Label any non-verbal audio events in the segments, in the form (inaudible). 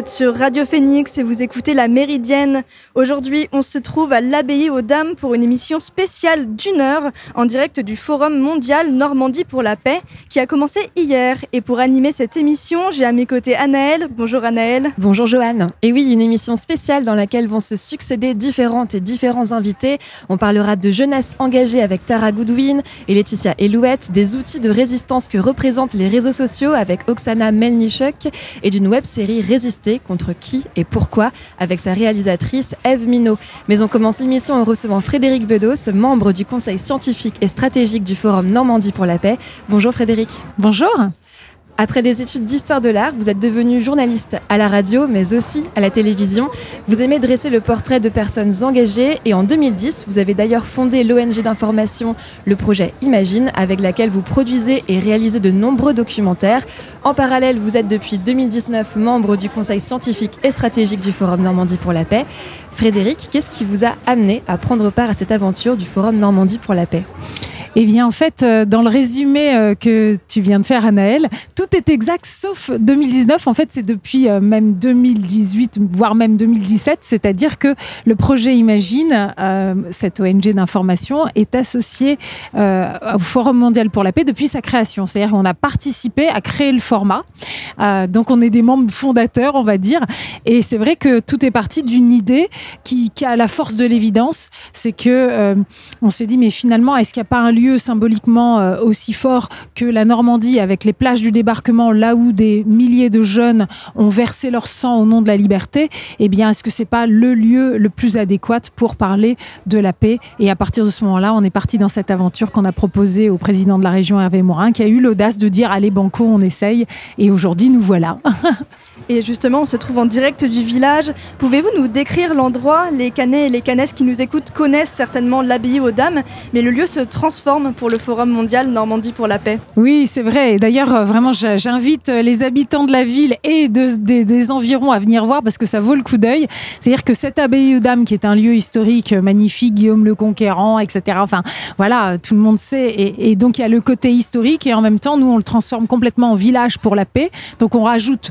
Êtes sur Radio Phoenix et vous écoutez La Méridienne. Aujourd'hui, on se trouve à l'Abbaye aux Dames pour une émission spéciale d'une heure en direct du Forum mondial Normandie pour la paix qui a commencé hier. Et pour animer cette émission, j'ai à mes côtés Anaëlle. Bonjour Anaëlle. Bonjour Joanne. Et oui, une émission spéciale dans laquelle vont se succéder différentes et différents invités. On parlera de jeunesse engagée avec Tara Goodwin et Laetitia Elouette, des outils de résistance que représentent les réseaux sociaux avec Oksana Melnichuk et d'une web série Contre qui et pourquoi avec sa réalisatrice Eve Minot. Mais on commence l'émission en recevant Frédéric Bedos, membre du conseil scientifique et stratégique du Forum Normandie pour la paix. Bonjour Frédéric. Bonjour. Après des études d'histoire de l'art, vous êtes devenu journaliste à la radio, mais aussi à la télévision. Vous aimez dresser le portrait de personnes engagées et en 2010, vous avez d'ailleurs fondé l'ONG d'information, le projet Imagine, avec laquelle vous produisez et réalisez de nombreux documentaires. En parallèle, vous êtes depuis 2019 membre du conseil scientifique et stratégique du Forum Normandie pour la paix. Frédéric, qu'est-ce qui vous a amené à prendre part à cette aventure du Forum Normandie pour la paix? Eh bien, en fait, euh, dans le résumé euh, que tu viens de faire, Anaël, tout est exact sauf 2019. En fait, c'est depuis euh, même 2018, voire même 2017. C'est-à-dire que le projet Imagine, cette ONG d'information, est associé au Forum mondial pour la paix depuis sa création. C'est-à-dire qu'on a participé à créer le format. donc, on est des membres fondateurs, on va dire. Et c'est vrai que tout est parti d'une idée qui, a la force de l'évidence. C'est que on s'est dit, mais finalement, est-ce qu'il n'y a pas un lieu lieu symboliquement euh, aussi fort que la Normandie, avec les plages du débarquement, là où des milliers de jeunes ont versé leur sang au nom de la liberté, eh bien, est-ce que c'est pas le lieu le plus adéquat pour parler de la paix? Et à partir de ce moment-là, on est parti dans cette aventure qu'on a proposée au président de la région, Hervé Morin, qui a eu l'audace de dire allez banco, on essaye. Et aujourd'hui, nous voilà. (laughs) Et justement, on se trouve en direct du village. Pouvez-vous nous décrire l'endroit? Les Canets et les Canesses qui nous écoutent connaissent certainement l'abbaye aux Dames, mais le lieu se transforme pour le Forum mondial Normandie pour la paix. Oui, c'est vrai. D'ailleurs, euh, vraiment, j'invite euh, les habitants de la ville et des environs à venir voir parce que ça vaut le coup d'œil. C'est-à-dire que cette abbaye aux Dames, qui est un lieu historique euh, magnifique, Guillaume le Conquérant, etc. Enfin, voilà, tout le monde sait. Et donc, il y a le côté historique et en même temps, nous, on le transforme complètement en village pour la paix. Donc, on rajoute,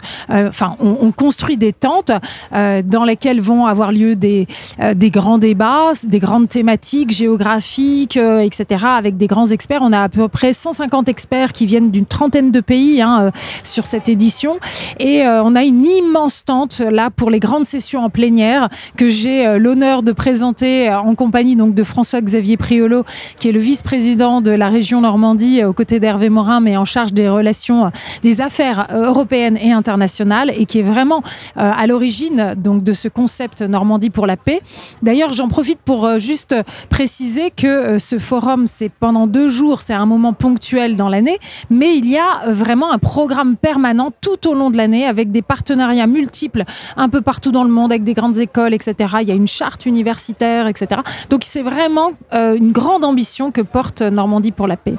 enfin, on, construit des tentes euh, dans lesquelles vont avoir lieu des, euh, des grands débats, des grandes thématiques géographiques, euh, etc., avec des grands experts. On a à peu près 150 experts qui viennent d'une trentaine de pays hein, sur cette édition. Et on a une immense tente là pour les grandes sessions en plénière que j'ai l'honneur de présenter en compagnie donc de François-Xavier Priolo, qui est le vice-président de la région Normandie aux côtés d'Hervé Morin, mais en charge des relations, des affaires européennes et internationales et qui est vraiment euh, à l'origine donc de ce concept Normandie pour la paix. D'ailleurs, j'en profite pour euh, juste préciser que euh, ce forum, c'est pendant deux jours, c'est un moment ponctuel dans l'année, mais il y a vraiment un programme permanent tout au long de l'année avec des partenariats multiples un peu partout dans le monde avec des grandes écoles, etc. Il y a une charte universitaire, etc. Donc c'est vraiment une grande ambition que porte Normandie pour la paix.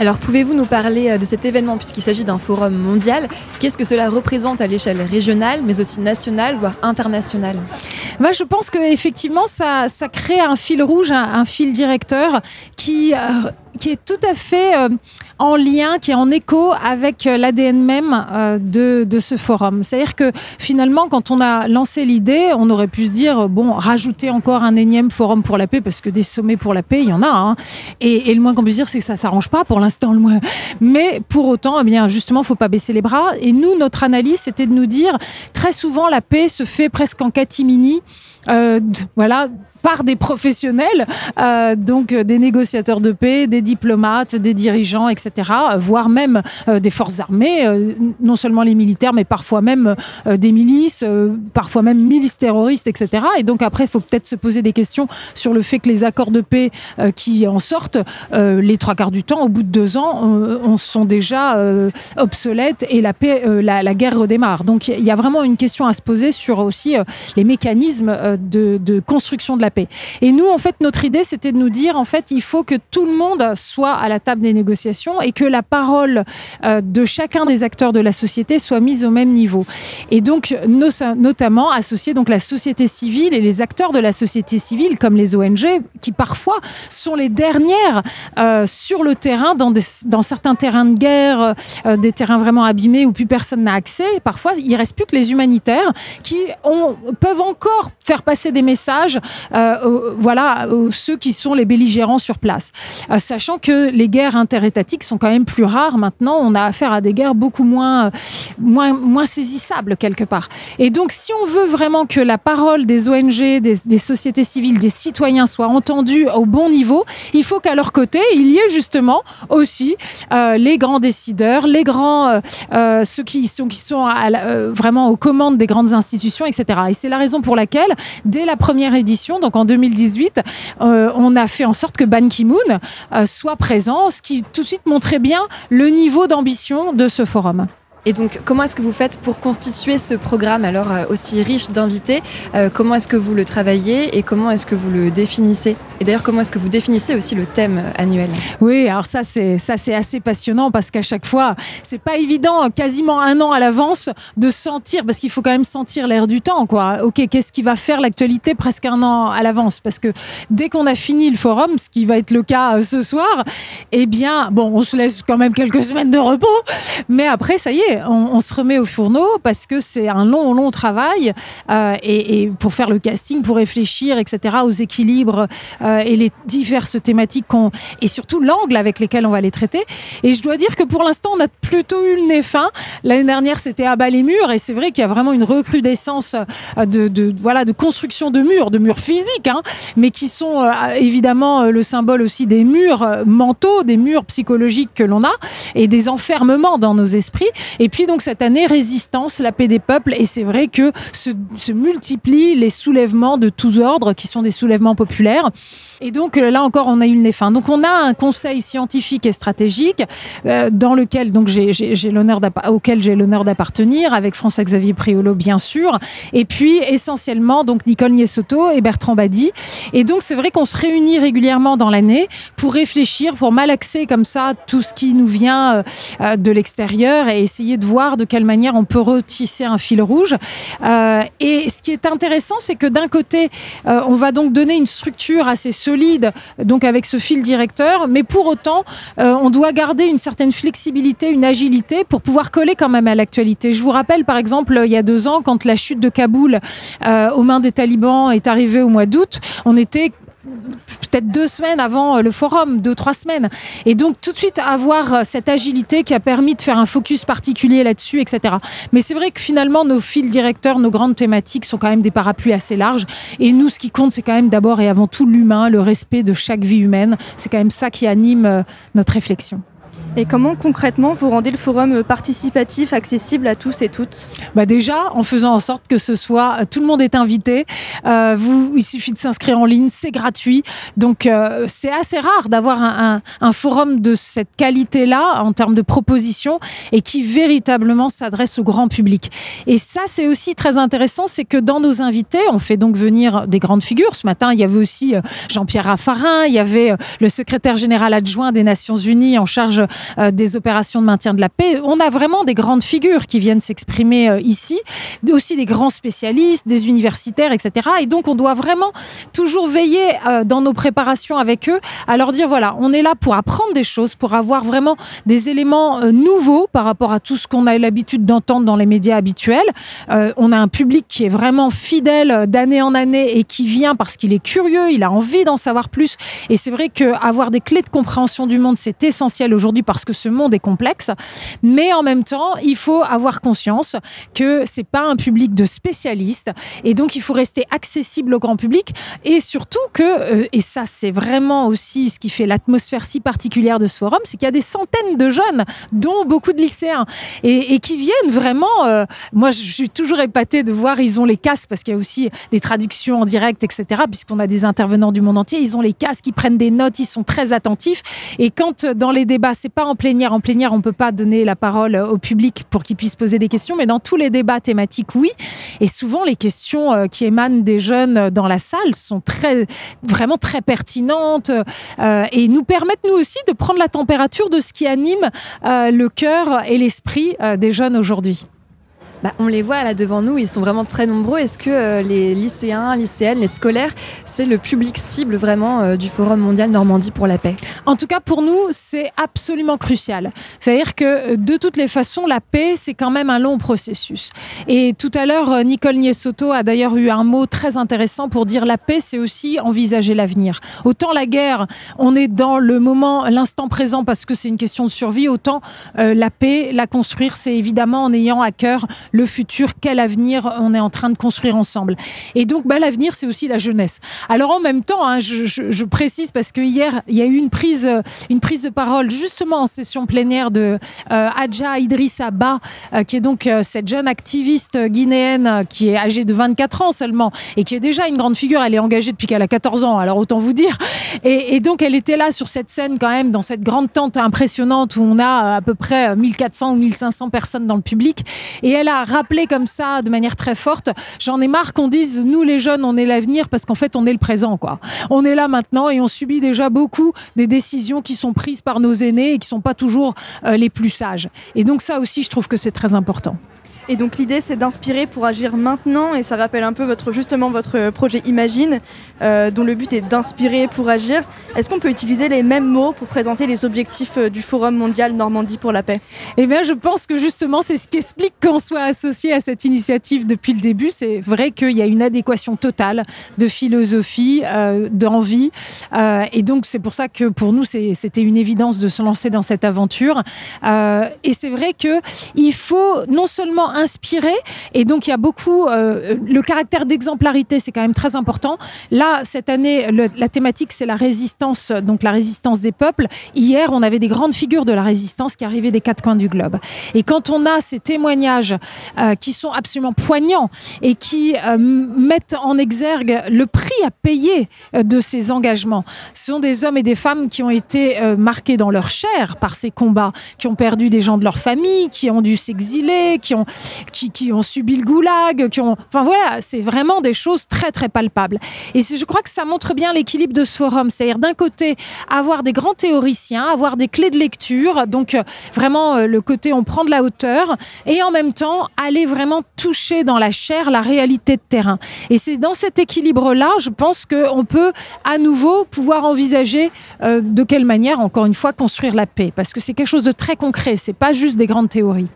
Alors pouvez-vous nous parler euh, de cet événement puisqu'il s'agit d'un forum mondial? Qu'est-ce que cela représente à l'échelle régionale mais aussi nationale voire internationale? Bah, Je pense qu'effectivement ça, ça crée un fil rouge, un, fil directeur qui... Euh, qui est tout à fait euh, en lien, qui est en écho avec l'ADN même de, de, ce forum. C'est-à-dire que finalement, quand on a lancé l'idée, on aurait pu se dire, bon, rajouter encore un énième forum pour la paix, parce que des sommets pour la paix, il y en a. Hein. Et, et, le moins qu'on puisse dire, c'est que ça s'arrange pas pour l'instant. Le moins. Mais pour autant, eh bien, justement, faut pas baisser les bras. Et nous, notre analyse, c'était de nous dire, très souvent, la paix se fait presque en catimini. Euh, voilà, par des professionnels, euh, donc euh, des négociateurs de paix, des diplomates, des dirigeants, etc., voire même euh, des forces armées, non seulement les militaires, mais parfois même des milices, parfois même milices terroristes, etc. Et donc après, il faut peut-être se poser des questions sur le fait que les accords de paix qui en sortent, les trois quarts du temps, au bout de deux ans, on, sont déjà obsolètes et la, paix, la, guerre redémarre. Donc il y a vraiment une question à se poser sur aussi les mécanismes de, de construction de la Et nous, en fait, notre idée, c'était de nous dire, en fait, il faut que tout le monde soit à la table des négociations et que la parole euh, de chacun des acteurs de la société soit mise au même niveau. Et donc, notamment associer donc la société civile et les acteurs de la société civile, comme les ONG, qui parfois sont les dernières euh, sur le terrain, dans, certains terrains de guerre, euh, des terrains vraiment abîmés où plus personne n'a accès. parfois, il reste plus que les humanitaires qui peuvent encore faire passer des messages, euh, voilà, ceux qui sont les belligérants sur place. sachant que les guerres interétatiques sont quand même plus rares maintenant. On a affaire à des guerres beaucoup moins, moins, saisissables quelque part. Et donc, si on veut vraiment que la parole des ONG, des, sociétés civiles, des citoyens soit entendue au bon niveau, il faut qu'à leur côté, il y ait justement aussi euh, les grands décideurs, les grands, euh, euh, ceux qui sont, qui sont vraiment aux commandes des grandes institutions, etc. Et c'est la raison pour laquelle, dès la première édition, donc en 2018, on a fait en sorte que Ban Ki-moon soit présent, ce qui tout de suite montrait bien le niveau d'ambition de ce forum. Et donc, comment est-ce que vous faites pour constituer ce programme alors euh, aussi riche d'invités? Euh, Comment est-ce que vous le travaillez et comment est-ce que vous le définissez? Et d'ailleurs, comment est-ce que vous définissez aussi le thème euh, annuel? Oui, alors ça c'est ça c'est assez passionnant parce qu'à chaque fois, c'est pas évident, quasiment un an à l'avance, de sentir parce qu'il faut quand même sentir l'air du temps, quoi. Ok, qu'est-ce qui va faire l'actualité presque un an à l'avance? Parce que dès qu'on a fini le forum, ce qui va être le cas ce soir, eh bien, bon, on se laisse quand même quelques semaines de repos, mais après, ça y est on, se remet au fourneau parce que c'est un long, long travail euh, et, pour faire le casting, pour réfléchir, etc., aux équilibres euh, et les diverses thématiques qu'on et surtout l'angle avec lesquels on va les traiter. Et je dois dire que pour l'instant, on a plutôt eu le nez fin. L'année dernière, c'était à bas les murs et c'est vrai qu'il y a vraiment une recrudescence euh, de, voilà de construction de murs, de murs physiques, hein, mais qui sont évidemment le symbole aussi des murs mentaux, des murs psychologiques que l'on a et des enfermements dans nos esprits. Et puis donc cette année, résistance, la paix des peuples. Et c'est vrai que se, multiplient les soulèvements de tous ordres, qui sont des soulèvements populaires. Et donc euh, là encore, on a eu le fin. Donc on a un conseil scientifique et stratégique euh, dans lequel donc j'ai l'honneur auquel j'ai l'honneur d'appartenir, avec François-Xavier Priolo bien sûr, et puis essentiellement donc Nicole Niessoto et Bertrand Badi. Et donc c'est vrai qu'on se réunit régulièrement dans l'année pour réfléchir, pour malaxer comme ça tout ce qui nous vient euh, de l'extérieur et essayer de voir de quelle manière on peut retisser un fil rouge. Euh, et ce qui est intéressant, c'est que d'un côté, euh, on va donc donner une structure assez solide, donc avec ce fil directeur, mais pour autant, euh, on doit garder une certaine flexibilité, une agilité pour pouvoir coller quand même à l'actualité. Je vous rappelle, par exemple, il y a deux ans, quand la chute de Kaboul aux mains des talibans est arrivée au mois d'août, on était peut-être deux semaines avant euh, le forum, deux, trois semaines. Et donc tout de suite avoir euh, cette agilité qui a permis de faire un focus particulier là-dessus, etc. Mais c'est vrai que finalement, nos fils directeurs, nos grandes thématiques sont quand même des parapluies assez larges. Et nous, ce qui compte, c'est quand même d'abord et avant tout l'humain, le respect de chaque vie humaine. C'est quand même ça qui anime euh, notre réflexion. Et comment concrètement vous rendez le forum participatif accessible à tous et toutes? Bah Déjà, en faisant en sorte que ce soit, tout le monde est invité. Euh, il suffit de s'inscrire en ligne, c'est gratuit. Donc euh, c'est assez rare d'avoir un, un, forum de cette qualité-là en termes de propositions et qui véritablement s'adresse au grand public. Et ça, c'est aussi très intéressant, c'est que dans nos invités, on fait donc venir des grandes figures. Ce matin, il y avait aussi euh, Jean-Pierre Raffarin, il y avait le secrétaire général adjoint des Nations Unies en charge euh, des opérations de maintien de la paix. On a vraiment des grandes figures qui viennent s'exprimer euh, ici, aussi des grands spécialistes, des universitaires, etc. Et donc, on doit vraiment toujours veiller euh, dans nos préparations avec eux à leur dire, voilà, on est là pour apprendre des choses, pour avoir vraiment des éléments nouveaux par rapport à tout ce qu'on a l'habitude d'entendre dans les médias habituels. on a un public qui est vraiment fidèle d'année en année et qui vient parce qu'il est curieux, il a envie d'en savoir plus. Et c'est vrai qu'avoir des clés de compréhension du monde, c'est essentiel aujourd'hui parce que ce monde est complexe. Mais en même temps, il faut avoir conscience que c'est pas un public de spécialistes et donc il faut rester accessible au grand public et surtout que, euh, et ça c'est vraiment aussi ce qui fait l'atmosphère si particulière de ce forum, c'est qu'il y a des centaines de jeunes, dont beaucoup de lycéens, et, qui viennent vraiment. Euh, moi, je suis toujours épatée de voir, ils ont les casques parce qu'il y a aussi des traductions en direct, etc. Puisqu'on a des intervenants du monde entier, ils ont les casques, ils prennent des notes, ils sont très attentifs. Et quand dans les débats, c'est pas pas en plénière. En plénière, on peut pas donner la parole au public pour qu'il puisse poser des questions, mais dans tous les débats thématiques, oui. Et souvent, les questions euh, qui émanent des jeunes dans la salle sont très, vraiment très pertinentes euh, et nous permettent nous aussi de prendre la température de ce qui anime euh, le cœur et l'esprit des jeunes aujourd'hui. Bah, on les voit là devant nous, ils sont vraiment très nombreux. Est-ce que euh, les lycéens, lycéennes, les scolaires, c'est le public cible vraiment euh, du Forum mondial Normandie pour la paix? En tout cas, pour nous, c'est absolument crucial. C'est-à-dire que euh, de toutes les façons, la paix, c'est quand même un long processus. Et tout à l'heure, Nicole Niessoto a d'ailleurs eu un mot très intéressant pour dire la paix, c'est aussi envisager l'avenir. Autant la guerre, on est dans le moment, l'instant présent parce que c'est une question de survie, autant la paix, la construire, c'est évidemment en ayant à cœur le futur, quel avenir on est en train de construire ensemble. Et donc, bah, l'avenir, c'est aussi la jeunesse. Alors, en même temps, hein, je, précise parce que hier, il y a eu une prise, une prise de parole justement en session plénière de euh, Adja Idrissa Ba, euh, qui est donc euh, cette jeune activiste guinéenne qui est âgée de 24 ans seulement et qui est déjà une grande figure. Elle est engagée depuis qu'elle a 14 ans, alors autant vous dire. Et, et, donc, elle était là sur cette scène quand même, dans cette grande tente impressionnante où on a à peu près 1400 ou 1500 personnes dans le public. Et elle a rappeler comme ça de manière très forte. J'en ai marre qu'on dise nous les jeunes on est l'avenir parce qu'en fait on est le présent quoi. On est là maintenant et on subit déjà beaucoup des décisions qui sont prises par nos aînés et qui sont pas toujours euh, les plus sages. Et donc ça aussi je trouve que c'est très important. Et donc l'idée c'est d'inspirer pour agir maintenant et ça rappelle un peu votre, justement votre projet Imagine euh, dont le but est d'inspirer pour agir. Est-ce qu'on peut utiliser les mêmes mots pour présenter les objectifs euh, du Forum mondial Normandie pour la paix? Eh bien je pense que justement c'est ce qui explique qu'on soit associé à cette initiative depuis le début. C'est vrai qu'il y a une adéquation totale de philosophie, euh, d'envie et donc c'est pour ça que pour nous c'était une évidence de se lancer dans cette aventure. et c'est vrai qu'il faut non seulement inspiré. Et donc, il y a beaucoup. Euh, le caractère d'exemplarité, c'est quand même très important. Là, cette année, la thématique, c'est la résistance, donc la résistance des peuples. Hier, on avait des grandes figures de la résistance qui arrivaient des quatre coins du globe. Et quand on a ces témoignages euh, qui sont absolument poignants et qui euh, mettent en exergue le prix à payer de ces engagements, ce sont des hommes et des femmes qui ont été marqués dans leur chair par ces combats, qui ont perdu des gens de leur famille, qui ont dû s'exiler, qui ont qui, ont subi le goulag, qui ont. Enfin voilà, c'est vraiment des choses très très palpables. Et je crois que ça montre bien l'équilibre de ce forum. C'est-à-dire d'un côté, avoir des grands théoriciens, avoir des clés de lecture, donc euh, vraiment euh, le côté on prend de la hauteur, et en même temps aller vraiment toucher dans la chair la réalité de terrain. Et c'est dans cet équilibre-là, je pense qu'on peut à nouveau pouvoir envisager euh, de quelle manière, encore une fois, construire la paix. Parce que c'est quelque chose de très concret, c'est pas juste des grandes théories.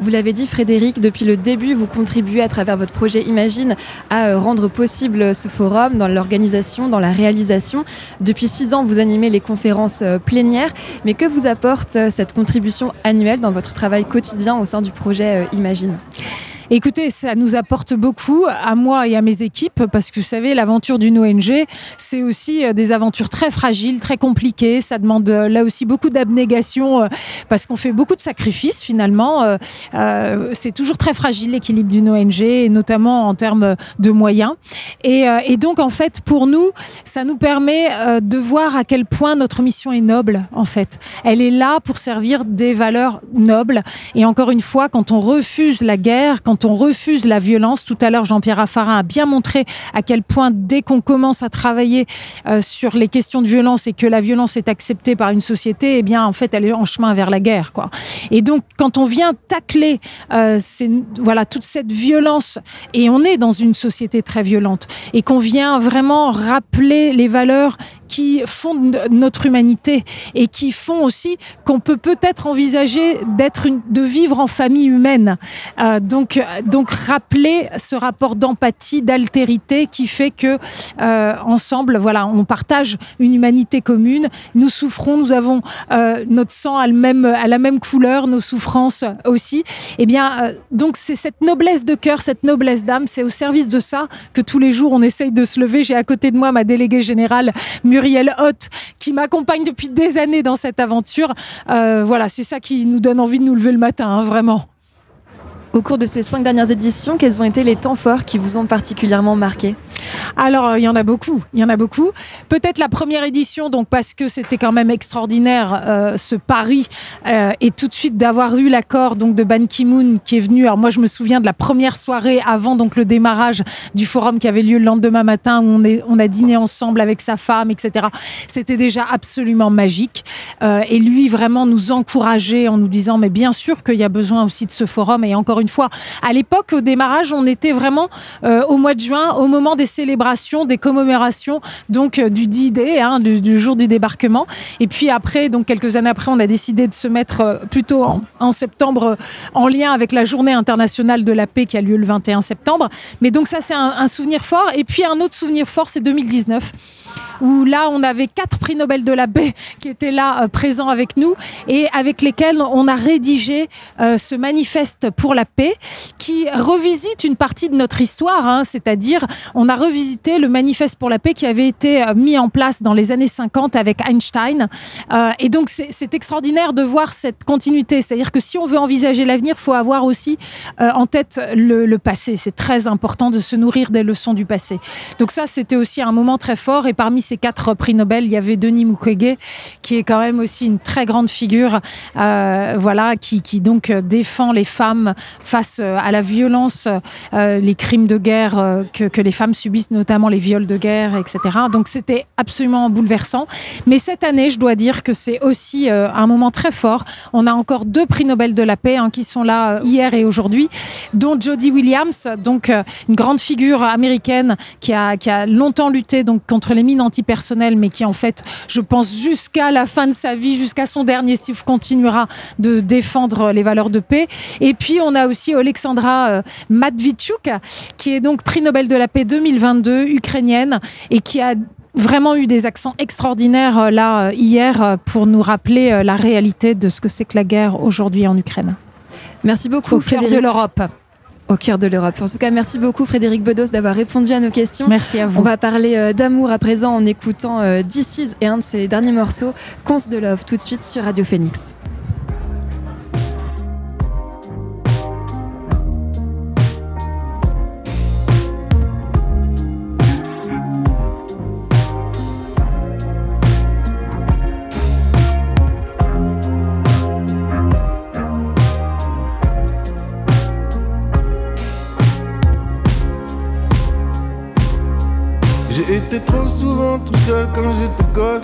Vous l'avez dit, Frédéric, depuis le début, vous contribuez à travers votre projet Imagine à euh, rendre possible ce forum dans l'organisation, dans la réalisation. Depuis six ans, vous animez les conférences euh, plénières. Mais que vous apporte euh, cette contribution annuelle dans votre travail quotidien au sein du projet Imagine? Écoutez, ça nous apporte beaucoup à moi et à mes équipes parce que vous savez, l'aventure d'une ONG, c'est aussi euh, des aventures très fragiles, très compliquées. Ça demande euh, là aussi beaucoup d'abnégation euh, parce qu'on fait beaucoup de sacrifices finalement. C'est toujours très fragile l'équilibre d'une ONG notamment en termes de moyens. Et, et, donc en fait, pour nous, ça nous permet de voir à quel point notre mission est noble en fait. Elle est là pour servir des valeurs nobles. Et encore une fois, quand on refuse la guerre, quand on refuse la violence. Tout à l'heure, Jean-Pierre Raffarin a bien montré à quel point, dès qu'on commence à travailler euh, sur les questions de violence et que la violence est acceptée par une société, eh bien, en fait, elle est en chemin vers la guerre. Quoi. Et donc, quand on vient tacler euh, voilà, toute cette violence, et on est dans une société très violente, et qu'on vient vraiment rappeler les valeurs qui font notre humanité et qui font aussi qu'on peut peut-être envisager d'être de vivre en famille humaine. Euh, donc, donc rappeler ce rapport d'empathie, d'altérité qui fait que euh, ensemble, voilà, on partage une humanité commune. Nous souffrons, nous avons euh, notre sang à, la même couleur, nos souffrances aussi. Eh bien, donc c'est cette noblesse de cœur, cette noblesse d'âme, c'est au service de ça que tous les jours on essaye de se lever. J'ai à côté de moi ma déléguée générale Muriel Hoth qui m'accompagne depuis des années dans cette aventure. Euh, voilà, c'est ça qui nous donne envie de nous lever le matin, hein, vraiment. Au cours de ces cinq dernières éditions, quels ont été les temps forts qui vous ont particulièrement marqué alors, euh, il y en a beaucoup. Il y en a beaucoup. Peut-être la première édition, donc parce que c'était quand même extraordinaire euh, ce pari euh, et tout de suite d'avoir eu l'accord donc de Ban Ki-moon qui est venu. Alors moi, je me souviens de la première soirée avant donc le démarrage du forum qui avait lieu le lendemain matin où on, est, on a dîné ensemble avec sa femme, etc. C'était déjà absolument magique. et lui vraiment nous encourageait en nous disant mais bien sûr qu'il y a besoin aussi de ce forum. Et encore une fois, à l'époque au démarrage, on était vraiment au mois de juin, au moment des célébrations, des commémorations donc euh, du D-Day, hein, du, jour du débarquement. Et puis après, donc quelques années après, on a décidé de se mettre euh, plutôt en, septembre euh, en lien avec la Journée internationale de la paix qui a lieu le 21 septembre. Mais donc ça, c'est un souvenir fort. Et puis un autre souvenir fort, c'est 2019 où là, on avait quatre prix Nobel de la paix qui étaient là, euh, présents avec nous, et avec lesquels on a rédigé euh, ce manifeste pour la paix, qui revisite une partie de notre histoire, hein, c'est-à-dire on a revisité le manifeste pour la paix qui avait été euh, mis en place dans les années 50 avec Einstein. et donc, c'est extraordinaire de voir cette continuité, c'est-à-dire que si on veut envisager l'avenir, il faut avoir aussi en tête le, le passé. C'est très important de se nourrir des leçons du passé. Donc ça, c'était aussi un moment très fort, et parmi ces quatre prix Nobel, il y avait Denis Mukwege, qui est quand même aussi une très grande figure, euh, voilà, qui, donc défend les femmes face euh, à la violence, euh, les crimes de guerre que, les femmes subissent, notamment les viols de guerre, etc. Donc c'était absolument bouleversant. Mais cette année, je dois dire que c'est aussi un moment très fort. On a encore deux prix Nobel de la paix hein, qui sont là hier et aujourd'hui, dont Jody Williams, donc une grande figure américaine qui a, qui a longtemps lutté donc contre les mines anti personnel, mais qui en fait, je pense, jusqu'à la fin de sa vie, jusqu'à son dernier souffle, continuera de défendre les valeurs de paix. Et puis, on a aussi Alexandra euh, Matvichuk, qui est donc prix Nobel de la paix 2022, ukrainienne, et qui a vraiment eu des accents extraordinaires euh, là euh, hier pour nous rappeler la réalité de ce que c'est que la guerre aujourd'hui en Ukraine. Merci beaucoup, au cœur de l'Europe au cœur de l'Europe. En tout cas, merci beaucoup Frédéric Bedos d'avoir répondu à nos questions. Merci à vous. On va parler euh, d'amour à présent en écoutant This et un de ses derniers morceaux, Cons de Love, tout de suite sur Radio Phoenix. Tout seul quand j'étais gosse.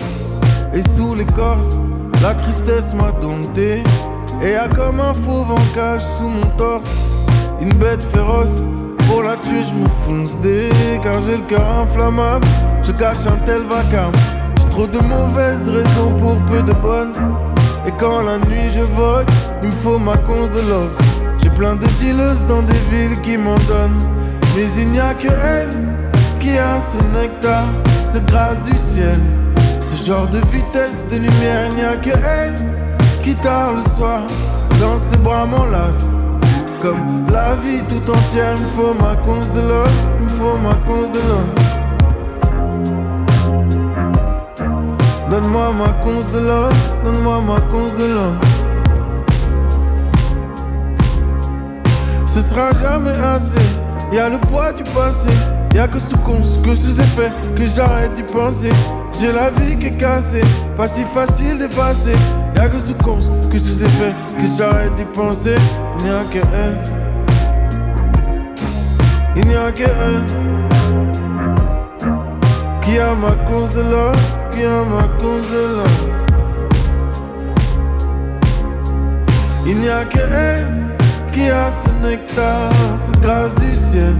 Et sous l'écorce, la tristesse m'a dompté. Et a comme un fauve en cage sous mon torse. Une bête féroce, pour la tuer, je me fonce dès. Car j'ai le cœur inflammable, je cache un tel vacarme. J'ai trop de mauvaises raisons pour peu de bonnes. Et quand la nuit je vogue, il me faut ma conce de love. J'ai plein de dealers dans des villes qui m'en donnent. Mais il n'y a que elle qui a ce nectar, cette grâce du ciel. Ce genre de vitesse, de lumière, il n'y a que elle qui tard le soir dans ses bras m'enlace. Comme la vie tout entière, il me faut ma conce de l'homme, il me faut ma conce de l'homme. Donne-moi ma conce de l'homme, donne-moi ma conce de l'homme. Ce sera jamais assez, y a le poids du passé. Y'a que sous cons, que sous effet, que j'arrête d'y penser. J'ai la vie qui est cassée, pas si facile d'effacer. Y'a que sous cons, que sous effet, que j'arrête d'y penser. Il n'y a que un. Il n'y a que un. Qui a ma cause de l'or, qui a ma cause de l'or. Il n'y a que un qui a ce nectar, cette grâce du ciel.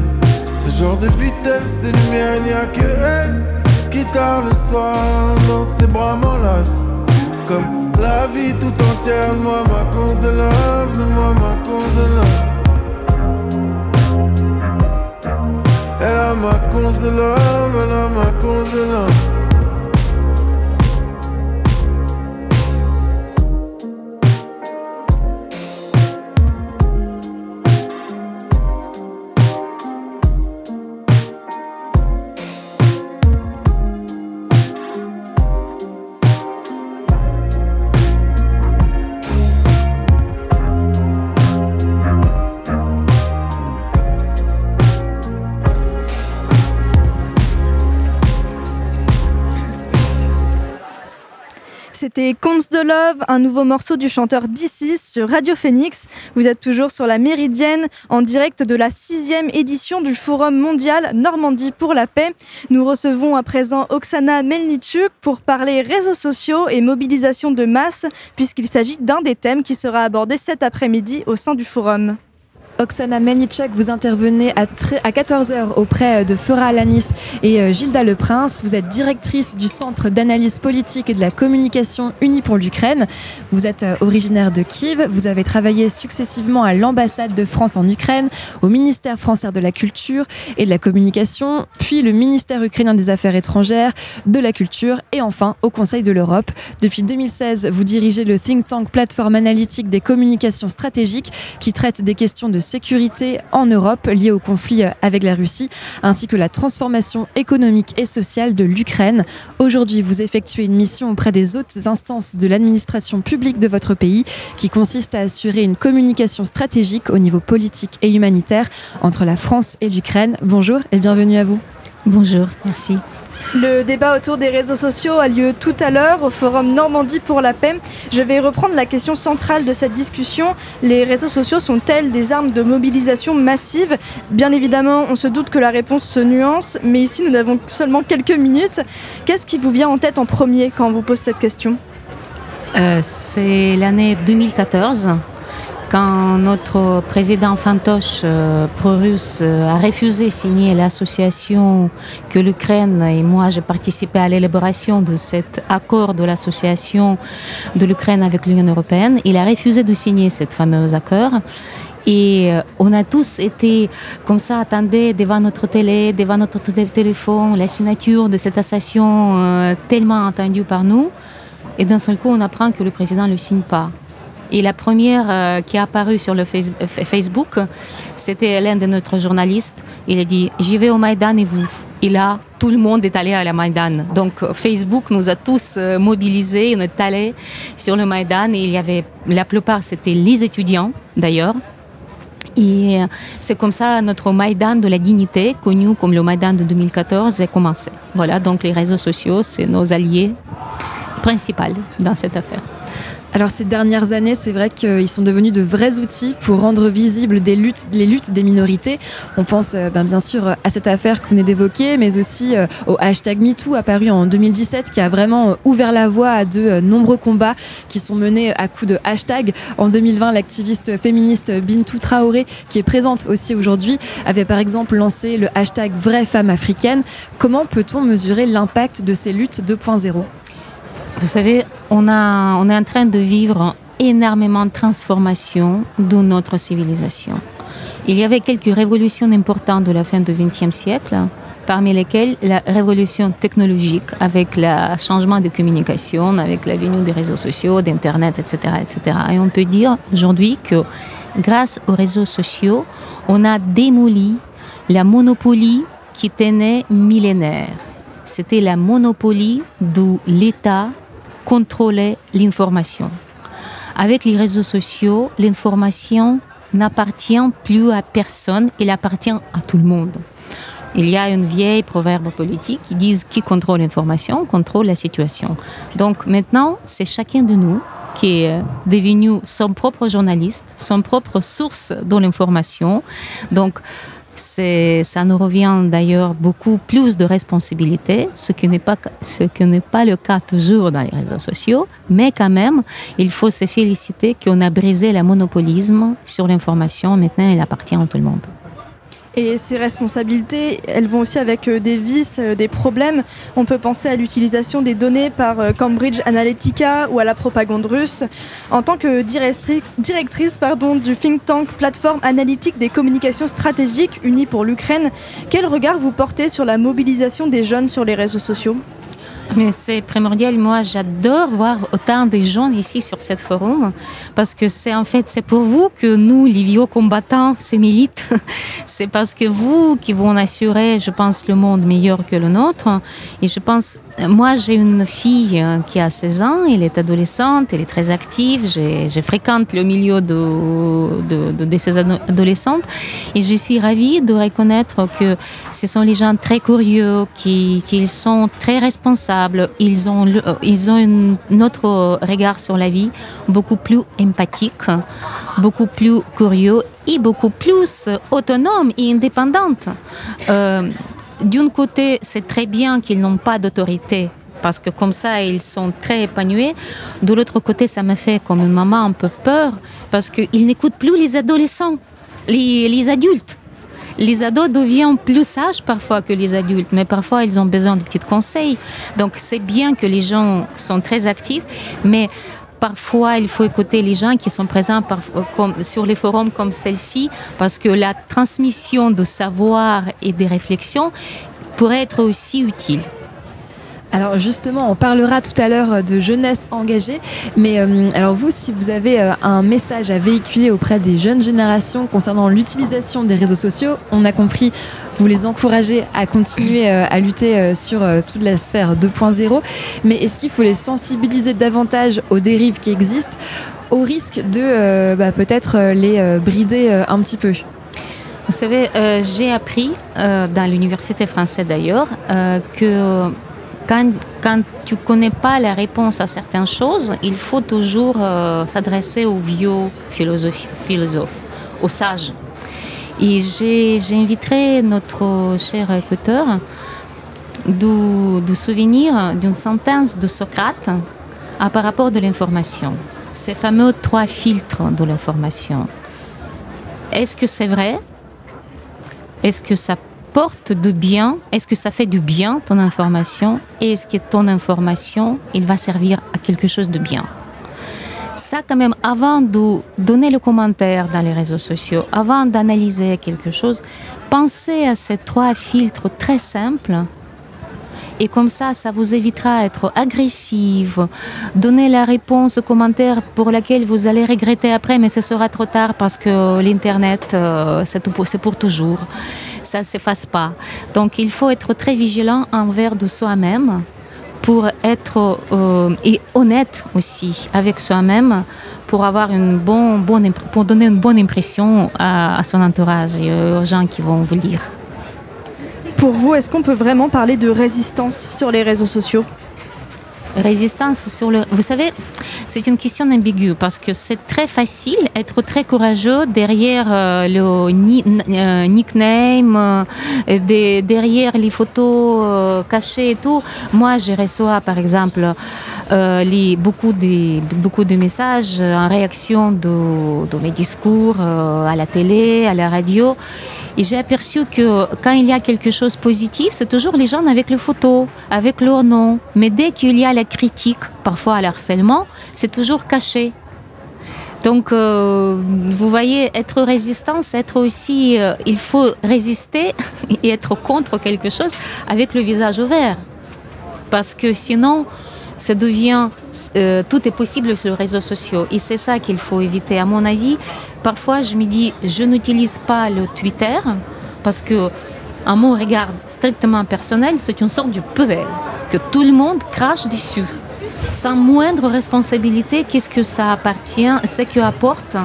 Ce genre de vitesse, de lumière, il n'y a que elle qui tard le soir dans ses bras m'enlace. Comme la vie tout entière, moi ma cause de love, moi ma cause de love. Elle a ma cause de love, elle a ma cause de love. C'était Cons de Love, un nouveau morceau du chanteur D6 sur Radio Phoenix. Vous êtes toujours sur la Méridienne, en direct de la sixième édition du Forum mondial Normandie pour la paix. Nous recevons à présent Oksana Melnichuk pour parler réseaux sociaux et mobilisation de masse, puisqu'il s'agit d'un des thèmes qui sera abordé cet après-midi au sein du forum. Oksana Melnichuk, vous intervenez à, à 14h auprès de Fera Alanis et euh, Gilda Le Prince. Vous êtes directrice du Centre d'analyse politique et de la communication unie pour l'Ukraine. Vous êtes euh, originaire de Kiev. Vous avez travaillé successivement à l'ambassade de France en Ukraine, au ministère français de la Culture et de la Communication, puis le ministère ukrainien des Affaires étrangères, de la Culture et enfin au Conseil de l'Europe. Depuis 2016, vous dirigez le think tank plateforme analytique des communications stratégiques qui traite des questions de sécurité en Europe liée au conflit avec la Russie, ainsi que la transformation économique et sociale de l'Ukraine. Aujourd'hui, vous effectuez une mission auprès des autres instances de l'administration publique de votre pays, qui consiste à assurer une communication stratégique au niveau politique et humanitaire entre la France et l'Ukraine. Bonjour et bienvenue à vous. Bonjour, merci. Le débat autour des réseaux sociaux a lieu tout à l'heure au Forum Normandie pour la paix. Je vais reprendre la question centrale de cette discussion. Les réseaux sociaux sont-elles des armes de mobilisation massive? Bien évidemment, on se doute que la réponse se nuance, mais ici nous n'avons seulement quelques minutes. Qu'est-ce qui vous vient en tête en premier quand on vous pose cette question? Euh, C'est l'année 2014 quand notre président fantoche euh, pro-russe euh, a refusé de signer l'association que l'Ukraine et moi j'ai participé à l'élaboration de cet accord de l'association de l'Ukraine avec l'Union européenne, il a refusé de signer cet fameux accord. Et euh, on a tous été comme ça, attendés devant notre télé, devant notre téléphone, la signature de cette association tellement attendue par nous. Et d'un seul coup, on apprend que le président ne le signe pas. Et la première euh, qui est apparue sur le Facebook, c'était l'un de notre journalistes. Il a dit J'y vais au Maïdan et vous Et là, tout le monde est allé à la Maïdan. Donc Facebook nous a tous euh, mobilisés. On est allés sur le Maïdan et il y avait, la plupart, c'était les étudiants d'ailleurs. Et euh, c'est comme ça notre Maïdan de la dignité, connu comme le Maïdan de 2014, a commencé. Voilà, donc les réseaux sociaux, c'est nos alliés principaux dans cette affaire. Alors ces dernières années, c'est vrai qu'ils sont devenus de vrais outils pour rendre visibles les luttes des minorités. On pense euh, ben, bien sûr à cette affaire que vous d'évoquer, mais aussi euh, au hashtag MeToo apparu en 2017 qui a vraiment euh, ouvert la voie à de nombreux combats qui sont menés à coups de hashtag. En 2020, l'activiste féministe Bintou Traoré, qui est présente aussi aujourd'hui, avait par exemple lancé le hashtag Vraie femme africaine. Comment peut-on mesurer l'impact de ces luttes 2.0 vous savez, on, est en train de vivre énormément de transformations de notre civilisation. Il y avait quelques révolutions importantes de la fin du XXe siècle, parmi lesquelles la révolution technologique avec le changement de communication, avec la venue des réseaux sociaux, d'Internet, etc., etc. Et on peut dire aujourd'hui que grâce aux réseaux sociaux, on a démoli la monopolie qui tenait millénaire. C'était la monopolie d'où l'État contrôler l'information. Avec les réseaux sociaux, l'information n'appartient plus à personne, elle appartient à tout le monde. Il y a une vieille proverbe politique qui dit qui contrôle l'information contrôle la situation. Donc maintenant, c'est chacun de nous qui est devenu son propre journaliste, son propre source de l'information. Donc ça nous revient d'ailleurs beaucoup plus de responsabilité, ce qui n'est pas, ce qui n'est pas le cas toujours dans les réseaux sociaux, mais quand même, il faut se féliciter qu'on a brisé le monopolisme sur l'information. Maintenant, elle appartient à tout le monde. Et ces responsabilités, elles vont aussi avec euh, des vices, euh, des problèmes. On peut penser à l'utilisation des données par euh, Cambridge Analytica ou à la propagande russe. En tant que directrice du think tank plateforme analytique des communications stratégiques unies pour l'Ukraine, quel regard vous portez sur la mobilisation des jeunes sur les réseaux sociaux? Mais c'est primordial. Moi, j'adore voir autant de gens ici sur cette forum parce que c'est en fait, c'est pour vous que nous, les vieux combattants, se militent. (laughs) c'est parce que vous qui vont assurer, je pense, le monde meilleur que le nôtre. Et je pense moi, j'ai une fille euh, qui a 16 ans, elle est adolescente, elle est très active, je fréquente le milieu de, de, de, ces adolescentes. Et je suis ravie de reconnaître que ce sont les gens très curieux, qui, qui sont très responsables, ils ont, euh, ils ont une, autre regard sur la vie, beaucoup plus empathique, beaucoup plus curieux et beaucoup plus autonome et indépendante. Euh, d'un côté, c'est très bien qu'ils n'ont pas d'autorité parce que comme ça, ils sont très épanouis. De l'autre côté, ça me fait comme une maman un peu peur parce qu'ils n'écoutent plus les adolescents, les, adultes. Les ados deviennent plus sages parfois que les adultes, mais parfois ils ont besoin de petits conseils. Donc c'est bien que les gens sont très actifs, mais parfois il faut écouter les gens qui sont présents sur les forums comme celle-ci, parce que la transmission de savoir et des réflexions pourrait être aussi utile. Alors justement, on parlera tout à l'heure de jeunesse engagée, mais euh, alors vous, si vous avez euh, un message à véhiculer auprès des jeunes générations concernant l'utilisation des réseaux sociaux, on a compris, vous les encouragez à continuer euh, à lutter sur toute la sphère 2.0, mais est-ce qu'il faut les sensibiliser davantage aux dérives qui existent, au risque de bah, peut-être les brider un petit peu? Vous savez, j'ai appris dans l'université française d'ailleurs que quand, quand tu connais pas la réponse à certaines choses, il faut toujours euh, s'adresser aux vieux philosophes, aux sages. Et j'inviterai notre cher écouteur de, de souvenir d'une sentence de Socrate à par rapport de l'information. Ces fameux trois filtres de l'information. Est-ce que c'est vrai? Est-ce que ça porte de bien Est-ce que ça fait du bien ton information? Et est-ce que ton information, il va servir à quelque chose de bien? Ça quand même, avant de donner le commentaire dans les réseaux sociaux, avant d'analyser quelque chose, pensez à ces trois filtres très simples et comme ça, ça vous évitera d'être agressive, donner la réponse au commentaire pour laquelle vous allez regretter après, mais ce sera trop tard parce que l'Internet, euh, c'est pour toujours. Ça ne s'efface pas. Donc il faut être très vigilant envers de soi-même pour être euh, et honnête aussi avec soi-même pour avoir une bonne, pour donner une bonne impression à, à son entourage et aux gens qui vont vous lire. Pour vous, est-ce qu'on peut vraiment parler de résistance sur les réseaux sociaux? Résistance sur le... Vous savez, c'est une question ambiguë parce que c'est très facile être très courageux derrière euh, le euh, nickname, euh, derrière les photos cachées et tout. Moi, je reçois par exemple beaucoup, de, messages en réaction de mes discours à la télé, à la radio. Et j'ai aperçu que quand il y a quelque chose de positif, c'est toujours les gens avec les photos, avec leur nom. Mais dès qu'il y a la critique, parfois l'harcèlement, c'est toujours caché. Donc, euh, vous voyez, être résistant, c'est être aussi, euh, il faut résister (laughs) et être contre quelque chose avec le visage ouvert. Parce que sinon, ça devient, euh, tout est possible sur les réseaux sociaux. Et c'est ça qu'il faut éviter. À mon avis, parfois, je me dis, je n'utilise pas le Twitter parce que, à mon regard strictement personnel, c'est une sorte de poubelle que tout le monde crache dessus. Sans moindre responsabilité, qu'est-ce que ça appartient, ce que apporte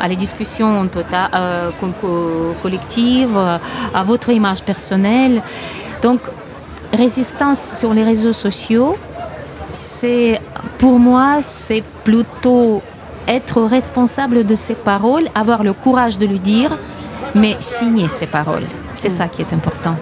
à la discussion tota-, euh, collective, à votre image personnelle. Donc, résistance sur les réseaux sociaux, c'est pour moi, c'est plutôt être responsable de ses paroles, avoir le courage de le dire, mais signer ses paroles. C'est ça qui est important.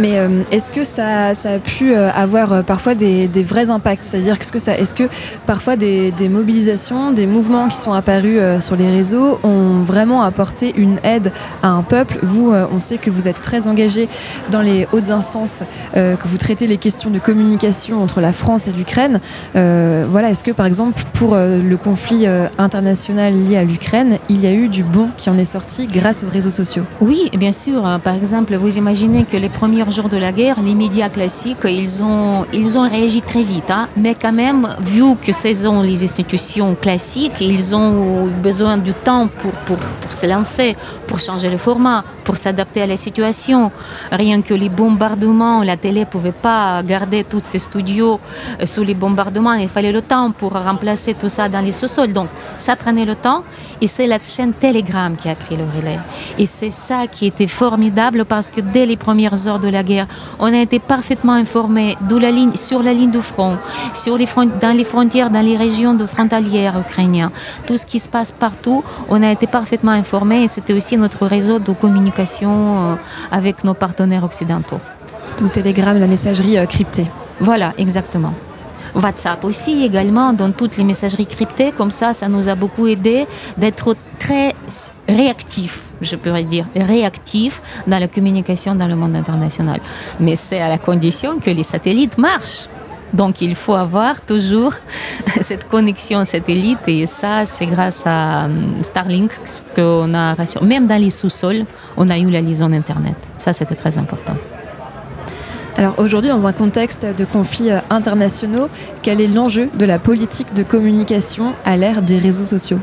Mais euh, est-ce que ça, a pu euh, avoir euh, parfois des, vrais impacts? C'est-à-dire est-ce que parfois des, mobilisations, des mouvements qui sont apparus sur les réseaux ont vraiment apporté une aide à un peuple? Vous, on sait que vous êtes très engagé dans les hautes instances, que vous traitez les questions de communication entre la France et l'Ukraine. voilà, est-ce que par exemple pour le conflit international lié à l'Ukraine, il y a eu du bon qui en est sorti grâce aux réseaux sociaux? Oui, bien sûr. Par exemple, vous imaginez que les premiers premiers jours de la guerre, les médias classiques, ils ont, ils ont réagi très vite. Hein. mais quand même, vu que ce sont les institutions classiques, ils ont besoin du temps pour, pour, pour se lancer, pour changer le format, pour s'adapter à la situation. Rien que les bombardements, la télé ne pouvait pas garder tous ces studios euh, sous les bombardements. Il fallait le temps pour remplacer tout ça dans les sous-sols. Donc, ça prenait le temps. Et c'est la chaîne Telegram qui a pris le relais. Et c'est ça qui était formidable parce que dès les premières heures de la guerre, on a été parfaitement informés la ligne, sur la ligne du front, sur les dans les frontières, dans les régions de frontalières ukrainiennes. Tout ce qui se passe partout, on a été parfaitement informés et c'était aussi notre réseau de communication euh, avec nos partenaires occidentaux. Donc Telegram, la messagerie euh, cryptée. Voilà, exactement. WhatsApp aussi également, dans toutes les messageries cryptées. Comme ça, ça nous a beaucoup aidé d'être très réactifs, je pourrais dire, réactifs dans la communication dans le monde international. Mais c'est à la condition que les satellites marchent. Donc il faut avoir toujours (laughs) cette connexion satellite et ça c'est grâce à euh, Starlink qu'on a rassuré. Même dans les sous-sols, on a eu la liaison Internet. Ça c'était très important. Alors aujourd'hui, dans un contexte de conflits euh, internationaux, quel est l'enjeu de la politique de communication à l'ère des réseaux sociaux?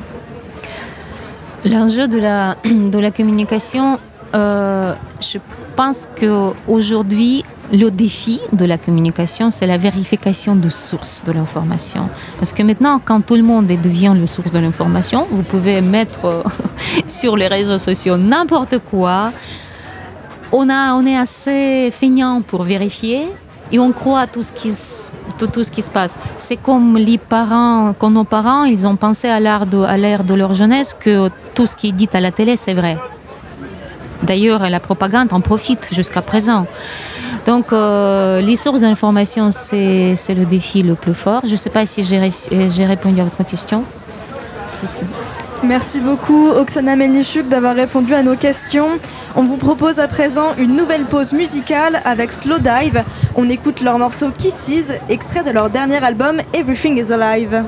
L'enjeu de la, (clears throat) de la communication, euh, je pense qu'aujourd'hui, le défi de la communication, c'est la vérification de sources de l'information. Parce que maintenant, quand tout le monde devient le source de l'information, vous pouvez mettre euh, (laughs) sur les réseaux sociaux n'importe quoi, on, a, on est assez feignant pour vérifier et on croit à tout ce qui, tout, tout ce qui se passe. C'est comme les parents, comme nos parents, ils ont pensé à l'ère de, de leur jeunesse que tout ce qui est dit à la télé, c'est vrai. D'ailleurs, la propagande en profite jusqu'à présent. Donc, euh, les sources d'information, c'est, le défi le plus fort. Je ne sais pas si j'ai, j'ai répondu à votre question. Si, si. Merci beaucoup Oksana Melnichuk d'avoir répondu à nos questions. On vous propose à présent une nouvelle pause musicale avec Slow Dive. On écoute leur morceau Kisses, extrait de leur dernier album Everything is Alive.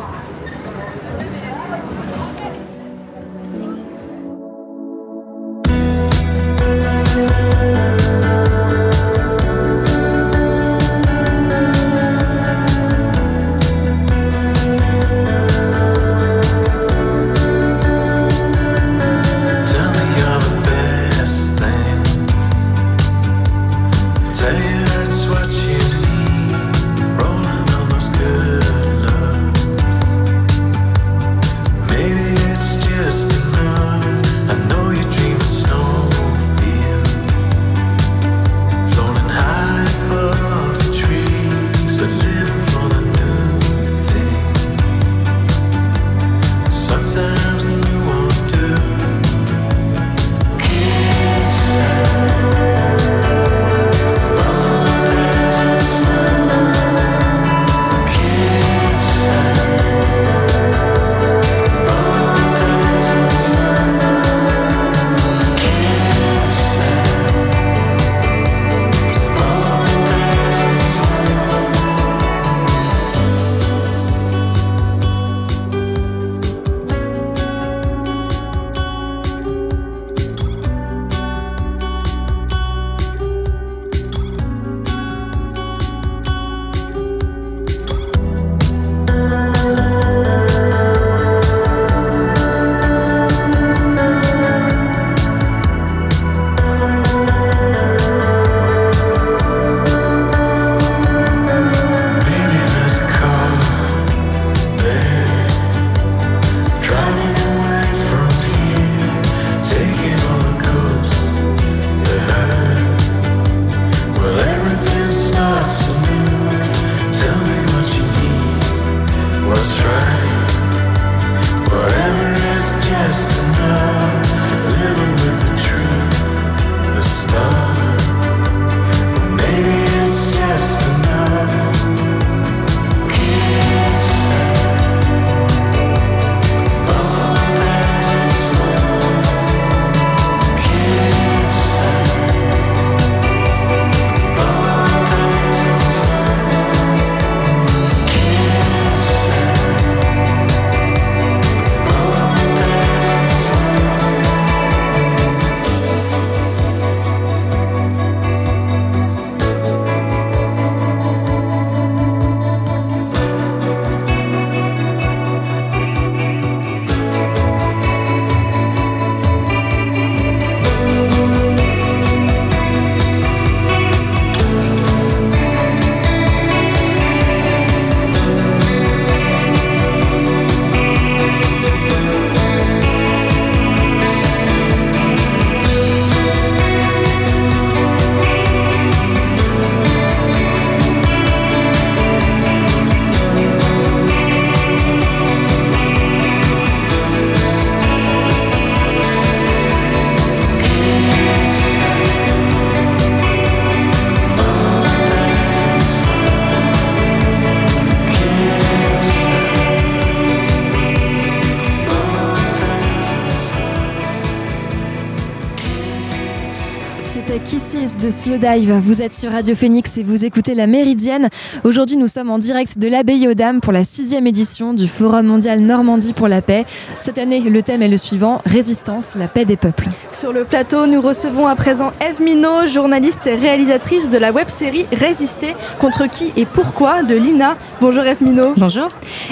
De Slow Dive. Vous êtes sur Radio Phoenix et vous écoutez La Méridienne. Aujourd'hui, nous sommes en direct de l'Abbaye aux Dames pour la sixième édition du Forum mondial Normandie pour la paix. Cette année, le thème est le suivant Résistance, la paix des peuples. Sur le plateau, nous recevons à présent Eve Minot, journaliste et réalisatrice de la web-série Résister contre qui et pourquoi de l'INA. Bonjour Eve Minot. Bonjour.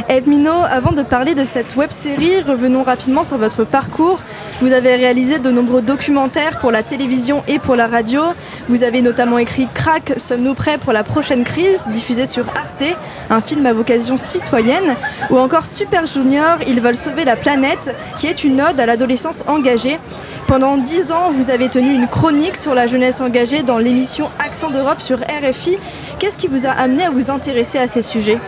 Eve Minot, avant de parler de cette web-série, revenons rapidement sur votre parcours. Vous avez réalisé de nombreux documentaires pour la télévision et pour la radio. Vous avez notamment écrit Crack, sommes-nous prêts pour la prochaine crise, diffusé sur Arte, un film à vocation citoyenne, ou encore Super Junior, ils veulent sauver la planète, qui est une ode à l'adolescence engagée. Pendant dix ans, vous avez tenu une chronique sur la jeunesse engagée dans l'émission Accent d'Europe sur RFI. Qu'est-ce qui vous a amené à vous intéresser à ces sujets?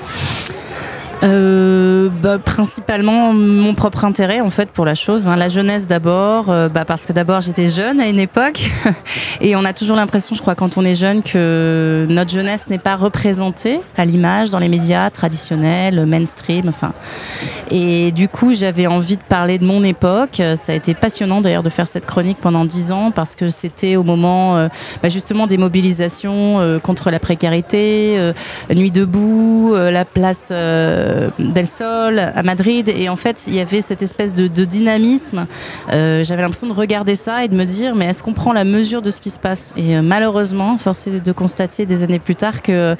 Euh, bah, principalement mon propre intérêt en fait pour la chose. Hein. La jeunesse d'abord, euh, bah, parce que d'abord j'étais jeune à une époque (laughs) et on a toujours l'impression, je crois, quand on est jeune, que notre jeunesse n'est pas représentée à l'image dans les médias traditionnels, mainstream, enfin. Et du coup, j'avais envie de parler de mon époque. Ça a été passionnant d'ailleurs de faire cette chronique pendant dix ans parce que c'était au moment euh, bah, justement des mobilisations euh, contre la précarité, Nuit debout, la place Del Sol, à Madrid. Et en fait, il y avait cette espèce de, dynamisme. Euh, j'avais l'impression de regarder ça et de me dire, mais est-ce qu'on prend la mesure de ce qui se passe? Et euh, malheureusement, force de constater des années plus tard que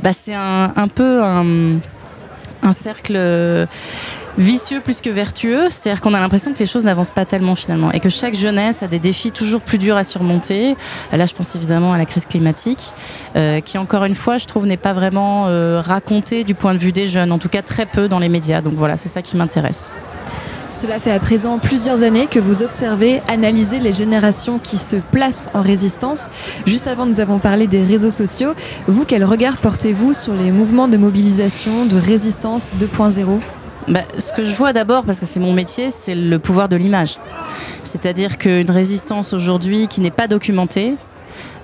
bah, c'est un, peu un cercle vicieux plus que vertueux, c'est-à-dire qu'on a l'impression que les choses n'avancent pas tellement finalement et que chaque jeunesse a des défis toujours plus durs à surmonter. Là, je pense évidemment à la crise climatique, euh, qui encore une fois, je trouve, n'est pas vraiment euh, racontée du point de vue des jeunes, en tout cas très peu dans les médias. Donc voilà, c'est ça qui m'intéresse. Cela fait à présent plusieurs années que vous observez, analysez les générations qui se placent en résistance. Juste avant, nous avons parlé des réseaux sociaux. Vous, quel regard portez-vous sur les mouvements de mobilisation, de résistance 2.0 bah, ce que je vois d'abord, parce que c'est mon métier, c'est le pouvoir de l'image. C'est-à-dire qu'une résistance aujourd'hui qui n'est pas documentée,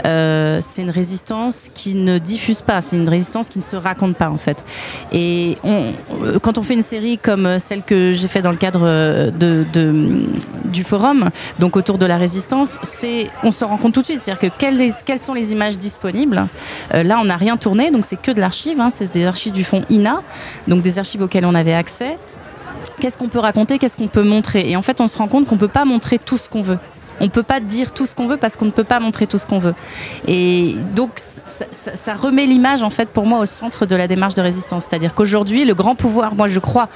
euh, c'est une résistance qui ne diffuse pas, c'est une résistance qui ne se raconte pas en fait. Et euh, quand on fait une série comme celle que j'ai fait dans le cadre de, de, du forum, donc autour de la résistance, on se rend compte tout de suite, c'est-à-dire que quelles, sont les images disponibles euh, Là, on n'a rien tourné, donc c'est que de l'archive, hein, c'est des archives du fonds INA, donc des archives auxquelles on avait accès qu'est-ce qu'on peut raconter, qu'est-ce qu'on peut montrer? Et en fait, on se rend compte qu'on ne peut pas montrer tout ce qu'on veut. On ne peut pas dire tout ce qu'on veut parce qu'on ne peut pas montrer tout ce qu'on veut. Et donc, ça, remet l'image, en fait, pour moi, au centre de la démarche de résistance. C'est-à-dire qu'aujourd'hui, le grand pouvoir, moi, je crois,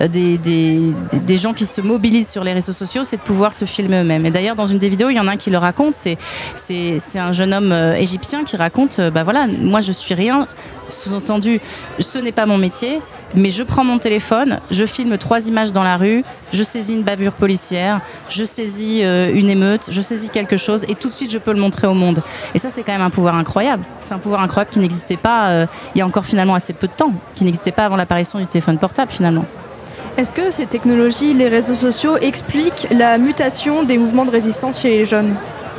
euh, des, gens qui se mobilisent sur les réseaux sociaux, c'est de pouvoir se filmer eux-mêmes. Et d'ailleurs, dans une des vidéos, il y en a un qui le raconte. C'est, c'est, un jeune homme euh, égyptien qui raconte, euh, bah voilà, moi, je suis rien. Sous-entendu, ce n'est pas mon métier mais je prends mon téléphone, je filme trois images dans la rue, je saisis une bavure policière, je saisis euh, une émeute, je saisis quelque chose et tout de suite je peux le montrer au monde. Et ça c'est quand même un pouvoir incroyable. C'est un pouvoir incroyable qui n'existait pas euh, il y a encore finalement assez peu de temps, qui n'existait pas avant l'apparition du téléphone portable finalement. Est-ce que ces technologies, les réseaux sociaux expliquent la mutation des mouvements de résistance chez les jeunes?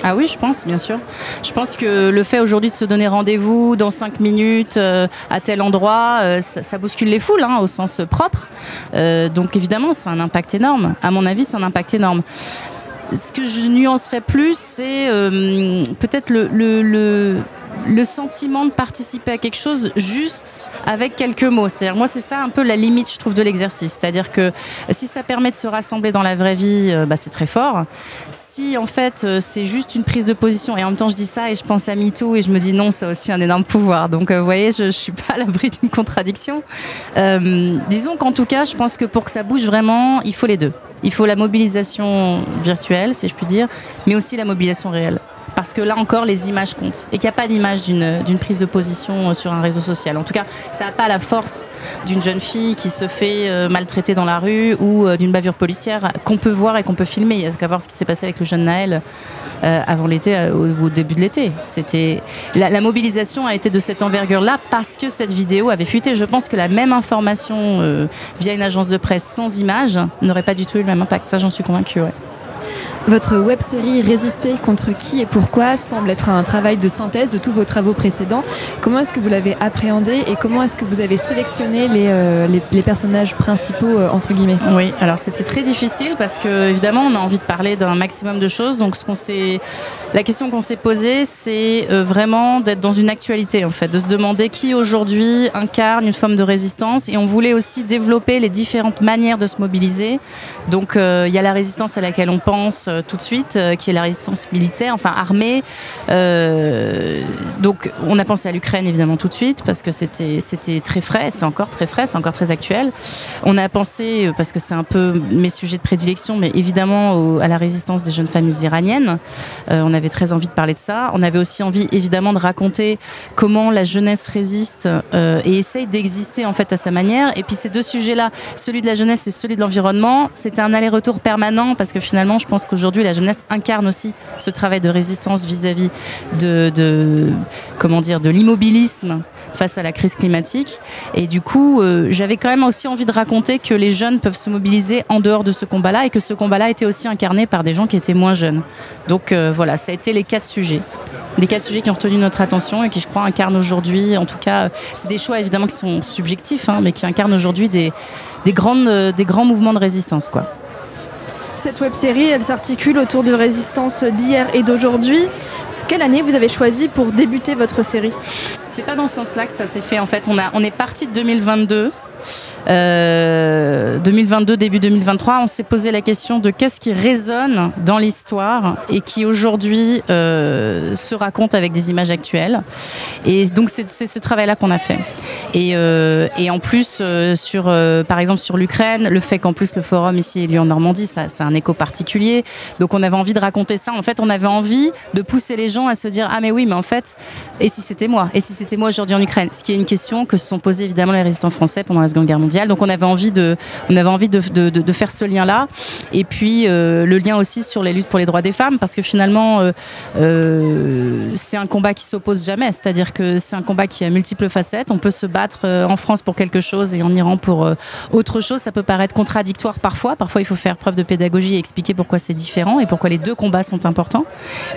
Ah oui, je pense, bien sûr. Je pense que le fait aujourd'hui de se donner rendez-vous dans cinq minutes euh, à tel endroit, euh, ça, bouscule les foules hein, au sens propre. Euh, donc évidemment, c'est un impact énorme. À mon avis, c'est un impact énorme. Ce que je nuancerais plus, c'est peut-être le, sentiment de participer à quelque chose juste avec quelques mots. C'est-à-dire, moi, c'est ça un peu la limite, je trouve, de l'exercice. C'est-à-dire que si ça permet de se rassembler dans la vraie vie, euh, bah, c'est très fort. Si, en fait, euh, c'est juste une prise de position, et en même temps, je dis ça et je pense à MeToo et je me dis non, a aussi un énorme pouvoir. Donc, euh, vous voyez, je ne suis pas à l'abri d'une contradiction. disons qu'en tout cas, je pense que pour que ça bouge vraiment, il faut les deux. Il faut la mobilisation virtuelle, si je puis dire, mais aussi la mobilisation réelle parce que là encore, les images comptent et qu'il n'y a pas d'image d'une prise de position euh, sur un réseau social. En tout cas, ça n'a pas la force d'une jeune fille qui se fait euh, maltraiter dans la rue ou euh, d'une bavure policière qu'on peut voir et qu'on peut filmer. Il n'y a qu'à voir ce qui s'est passé avec le jeune Naël avant l'été, au, début de l'été. La, mobilisation a été de cette envergure-là parce que cette vidéo avait fuité. Je pense que la même information via une agence de presse sans image n'aurait pas du tout eu le même impact. Ça, j'en suis convaincue. Votre web série Résister contre qui et pourquoi semble être un travail de synthèse de tous vos travaux précédents. Comment est-ce que vous l'avez appréhendé et comment est-ce que vous avez sélectionné les, euh, les, personnages principaux, euh, entre guillemets? Oui, alors c'était très difficile parce que évidemment on a envie de parler d'un maximum de choses. Donc ce qu'on s'est, la question qu'on s'est posée, c'est euh, vraiment d'être dans une actualité en fait, de se demander qui aujourd'hui incarne une forme de résistance et on voulait aussi développer les différentes manières de se mobiliser. Donc il y a la résistance à laquelle on pense euh, tout de suite, euh, qui est la résistance militaire, enfin armée. Euh, donc on a pensé à l'Ukraine évidemment tout de suite parce que c'était très frais, c'est encore très frais, c'est encore très actuel. On a pensé parce que c'est un peu mes sujets de prédilection, mais évidemment à la résistance des jeunes familles iraniennes. On avait très envie de parler de ça. On avait aussi envie évidemment de raconter comment la jeunesse résiste et essaye d'exister en fait à sa manière. Et puis ces deux sujets-là, celui de la jeunesse et celui de l'environnement, c'était un aller-retour permanent parce que finalement, je pense qu'aujourd'hui la jeunesse incarne aussi ce travail de résistance vis-à-vis de, comment dire de l'immobilisme face à la crise climatique. Et du coup, euh, j'avais quand même aussi envie de raconter que les jeunes peuvent se mobiliser en dehors de ce combat-là et que ce combat-là était aussi incarné par des gens qui étaient moins jeunes. Donc euh, voilà, ça a été les quatre sujets. Les quatre sujets qui ont retenu notre attention et qui, je crois, incarnent aujourd'hui, en tout cas, euh, c'est des choix évidemment qui sont subjectifs, hein, mais qui incarnent aujourd'hui des, des grands mouvements de résistance. Quoi. Cette web série, elle s'articule autour de résistance d'hier et d'aujourd'hui. Quelle année vous avez choisi pour débuter votre série? C'est pas dans ce sens-là que ça s'est fait. En fait, on, a, on est parti de 2022. Euh, 2022, début 2023, on s'est posé la question de qu'est-ce qui résonne dans l'histoire et qui aujourd'hui euh, se raconte avec des images actuelles. Et donc c'est ce travail-là qu'on a fait. Et, euh, et en plus, euh, sur, euh, par exemple sur l'Ukraine, le fait qu'en plus le forum ici ait lieu en Normandie, ça, c'est un écho particulier. Donc on avait envie de raconter ça. En fait, on avait envie de pousser les gens à se dire ah mais oui, mais en fait, et si c'était moi? Et si c'était moi aujourd'hui en Ukraine Ce qui est une question que se sont posées évidemment les résistants français pendant la Guerre mondiale. Donc on avait envie de, faire ce lien-là. Et puis euh, le lien aussi sur les luttes pour les droits des femmes, parce que finalement, euh, euh, c'est un combat qui s'oppose jamais. C'est-à-dire que c'est un combat qui a multiples facettes. On peut se battre en France pour quelque chose et en Iran pour autre chose. Ça peut paraître contradictoire parfois. Parfois, il faut faire preuve de pédagogie et expliquer pourquoi c'est différent et pourquoi les deux combats sont importants.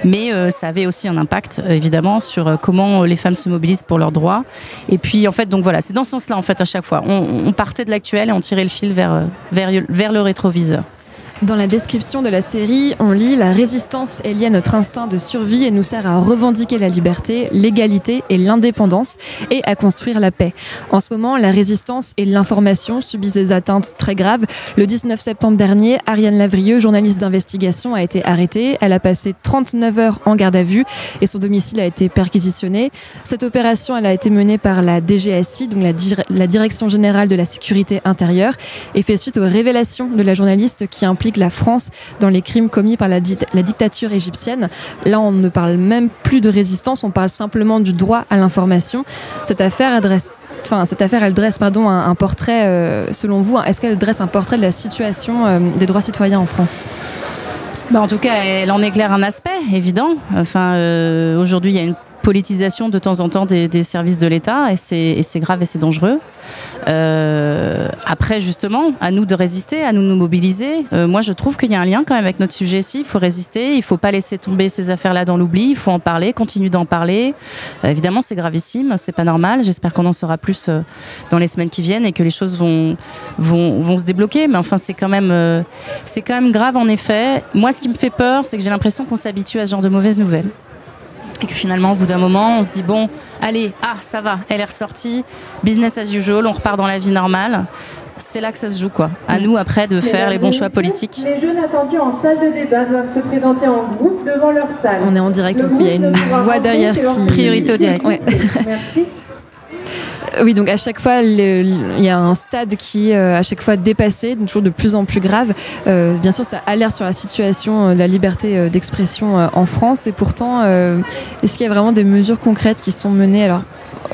Mais ça avait aussi un impact, évidemment, sur comment les femmes se mobilisent pour leurs droits. Et puis, en fait, donc voilà, c'est dans ce sens-là, en fait, à chaque fois. On, on partait de l'actuel et on tirait le fil vers, euh, vers, vers le rétroviseur. Dans la description de la série, on lit La résistance est liée à notre instinct de survie et nous sert à revendiquer la liberté, l'égalité et l'indépendance et à construire la paix. En ce moment, la résistance et l'information subissent des atteintes très graves. Le 19 septembre dernier, Ariane Lavrieux, journaliste d'investigation, a été arrêtée. Elle a passé 39 heures en garde à vue et son domicile a été perquisitionné. Cette opération, elle a été menée par la DGSI, donc la, dir- la Direction générale de la sécurité intérieure, et fait suite aux révélations de la journaliste qui implique la France dans les crimes commis par la, di- la dictature égyptienne. Là, on ne parle même plus de résistance, on parle simplement du droit à l'information. Cette affaire Enfin, cette affaire, elle dresse pardon, un, un portrait, euh, selon vous, est-ce qu'elle dresse un portrait de la situation euh, des droits citoyens en France? Bah, en tout cas, elle en éclaire un aspect évident. Enfin, euh, aujourd'hui, il y a une politisation de temps en temps des, services de l'État et c'est grave et c'est dangereux. Euh, après, justement, à nous de résister, à nous de nous mobiliser. Euh, moi, je trouve qu'il y a un lien quand même avec notre sujet ici. Il faut résister, il faut pas laisser tomber ces affaires-là dans l'oubli. Il faut en parler, continuer d'en parler. Euh, évidemment, c'est gravissime, c'est pas normal. J'espère qu'on en saura plus dans les semaines qui viennent et que les choses vont se débloquer. Mais enfin, c'est quand même grave en effet. Moi, ce qui me fait peur, c'est que j'ai l'impression qu'on s'habitue à ce genre de mauvaises nouvelles. Et que finalement, au bout d'un moment, on se dit bon, allez, ah, ça va, elle est ressortie, business as usual, on repart dans la vie normale. C'est là que ça se joue, quoi. À nous, après, de faire les bons choix politiques. Les jeunes attendus en salle de débat doivent se présenter en groupe devant leur salle. On est en direct, donc il y a une voix derrière qui... Priorité au direct. Ouais. Merci. Oui, donc à chaque fois, il y a un stade qui est euh, à chaque fois dépassé, toujours de plus en plus grave. Euh, bien sûr, ça alerte sur la situation euh, la liberté d'expression en France. Et pourtant, est-ce qu'il y a vraiment des mesures concrètes qui sont menées Alors,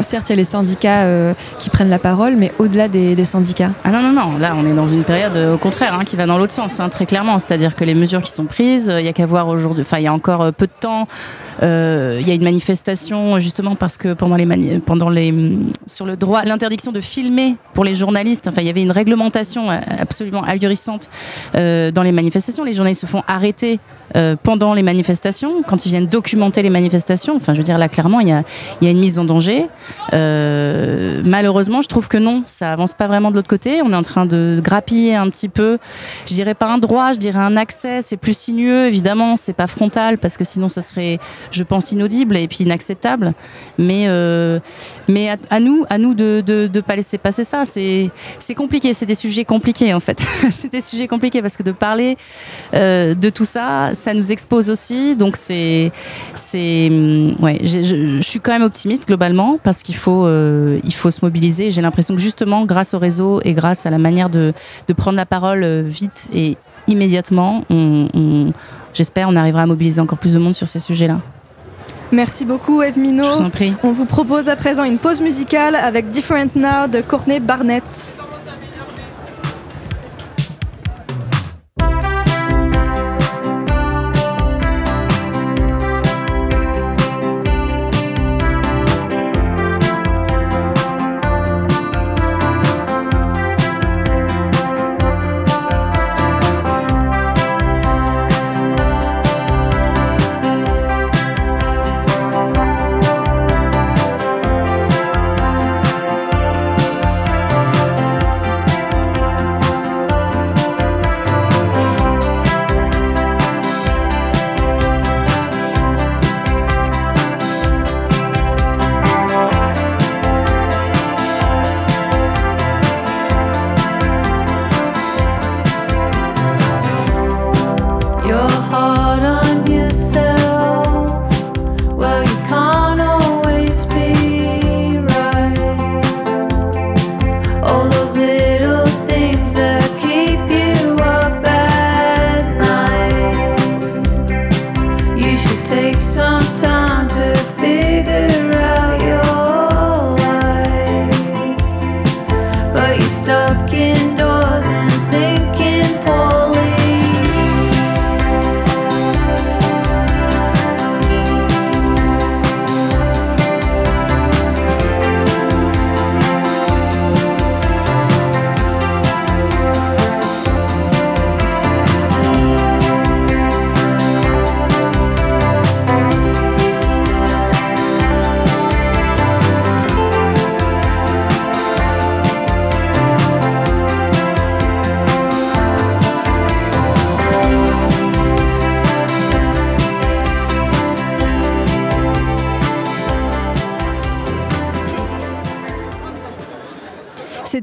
certes, il y a les syndicats euh, qui prennent la parole, mais au-delà des, syndicats. Ah non, non, non, là on est dans une période euh, au contraire hein, qui va dans l'autre sens, hein, très clairement. C'est-à-dire que les mesures qui sont prises, euh, il y a qu'à voir aujourd'hui, enfin il y a encore euh, peu de temps, euh, il y a une manifestation justement parce que pendant les, mani- pendant les hum, sur le droit, l'interdiction de filmer pour les journalistes, enfin il y avait une réglementation euh, absolument ahurissante euh, dans les manifestations. Les journalistes se font arrêter euh, pendant les manifestations, quand ils viennent documenter les manifestations. Enfin je veux dire là clairement il y a, une mise en danger. Euh, malheureusement, je trouve que non, ça avance pas vraiment de l'autre côté. On est en train de grappiller un petit peu. Je dirais pas un droit, je dirais un accès. C'est plus sinueux, évidemment. C'est pas frontal parce que sinon, ça serait, je pense, inaudible et puis inacceptable. Mais, euh, mais à, nous, à nous de, de, pas laisser passer ça. C'est, compliqué. C'est des sujets compliqués en fait. (laughs) c'est des sujets compliqués parce que de parler de tout ça, ça nous expose aussi. Donc c'est, c'est, hum, ouais, je, je suis quand même optimiste globalement parce qu'il faut, euh, il faut se mobiliser. J'ai l'impression que justement, grâce au réseau et grâce à la manière de, de prendre la parole euh, vite et immédiatement, on, on- j'espère, on arrivera à mobiliser encore plus de monde sur ces sujets-là. Merci beaucoup, Eve Minot. Je vous en prie. On vous propose à présent une pause musicale avec Different Now de Courtney Barnett.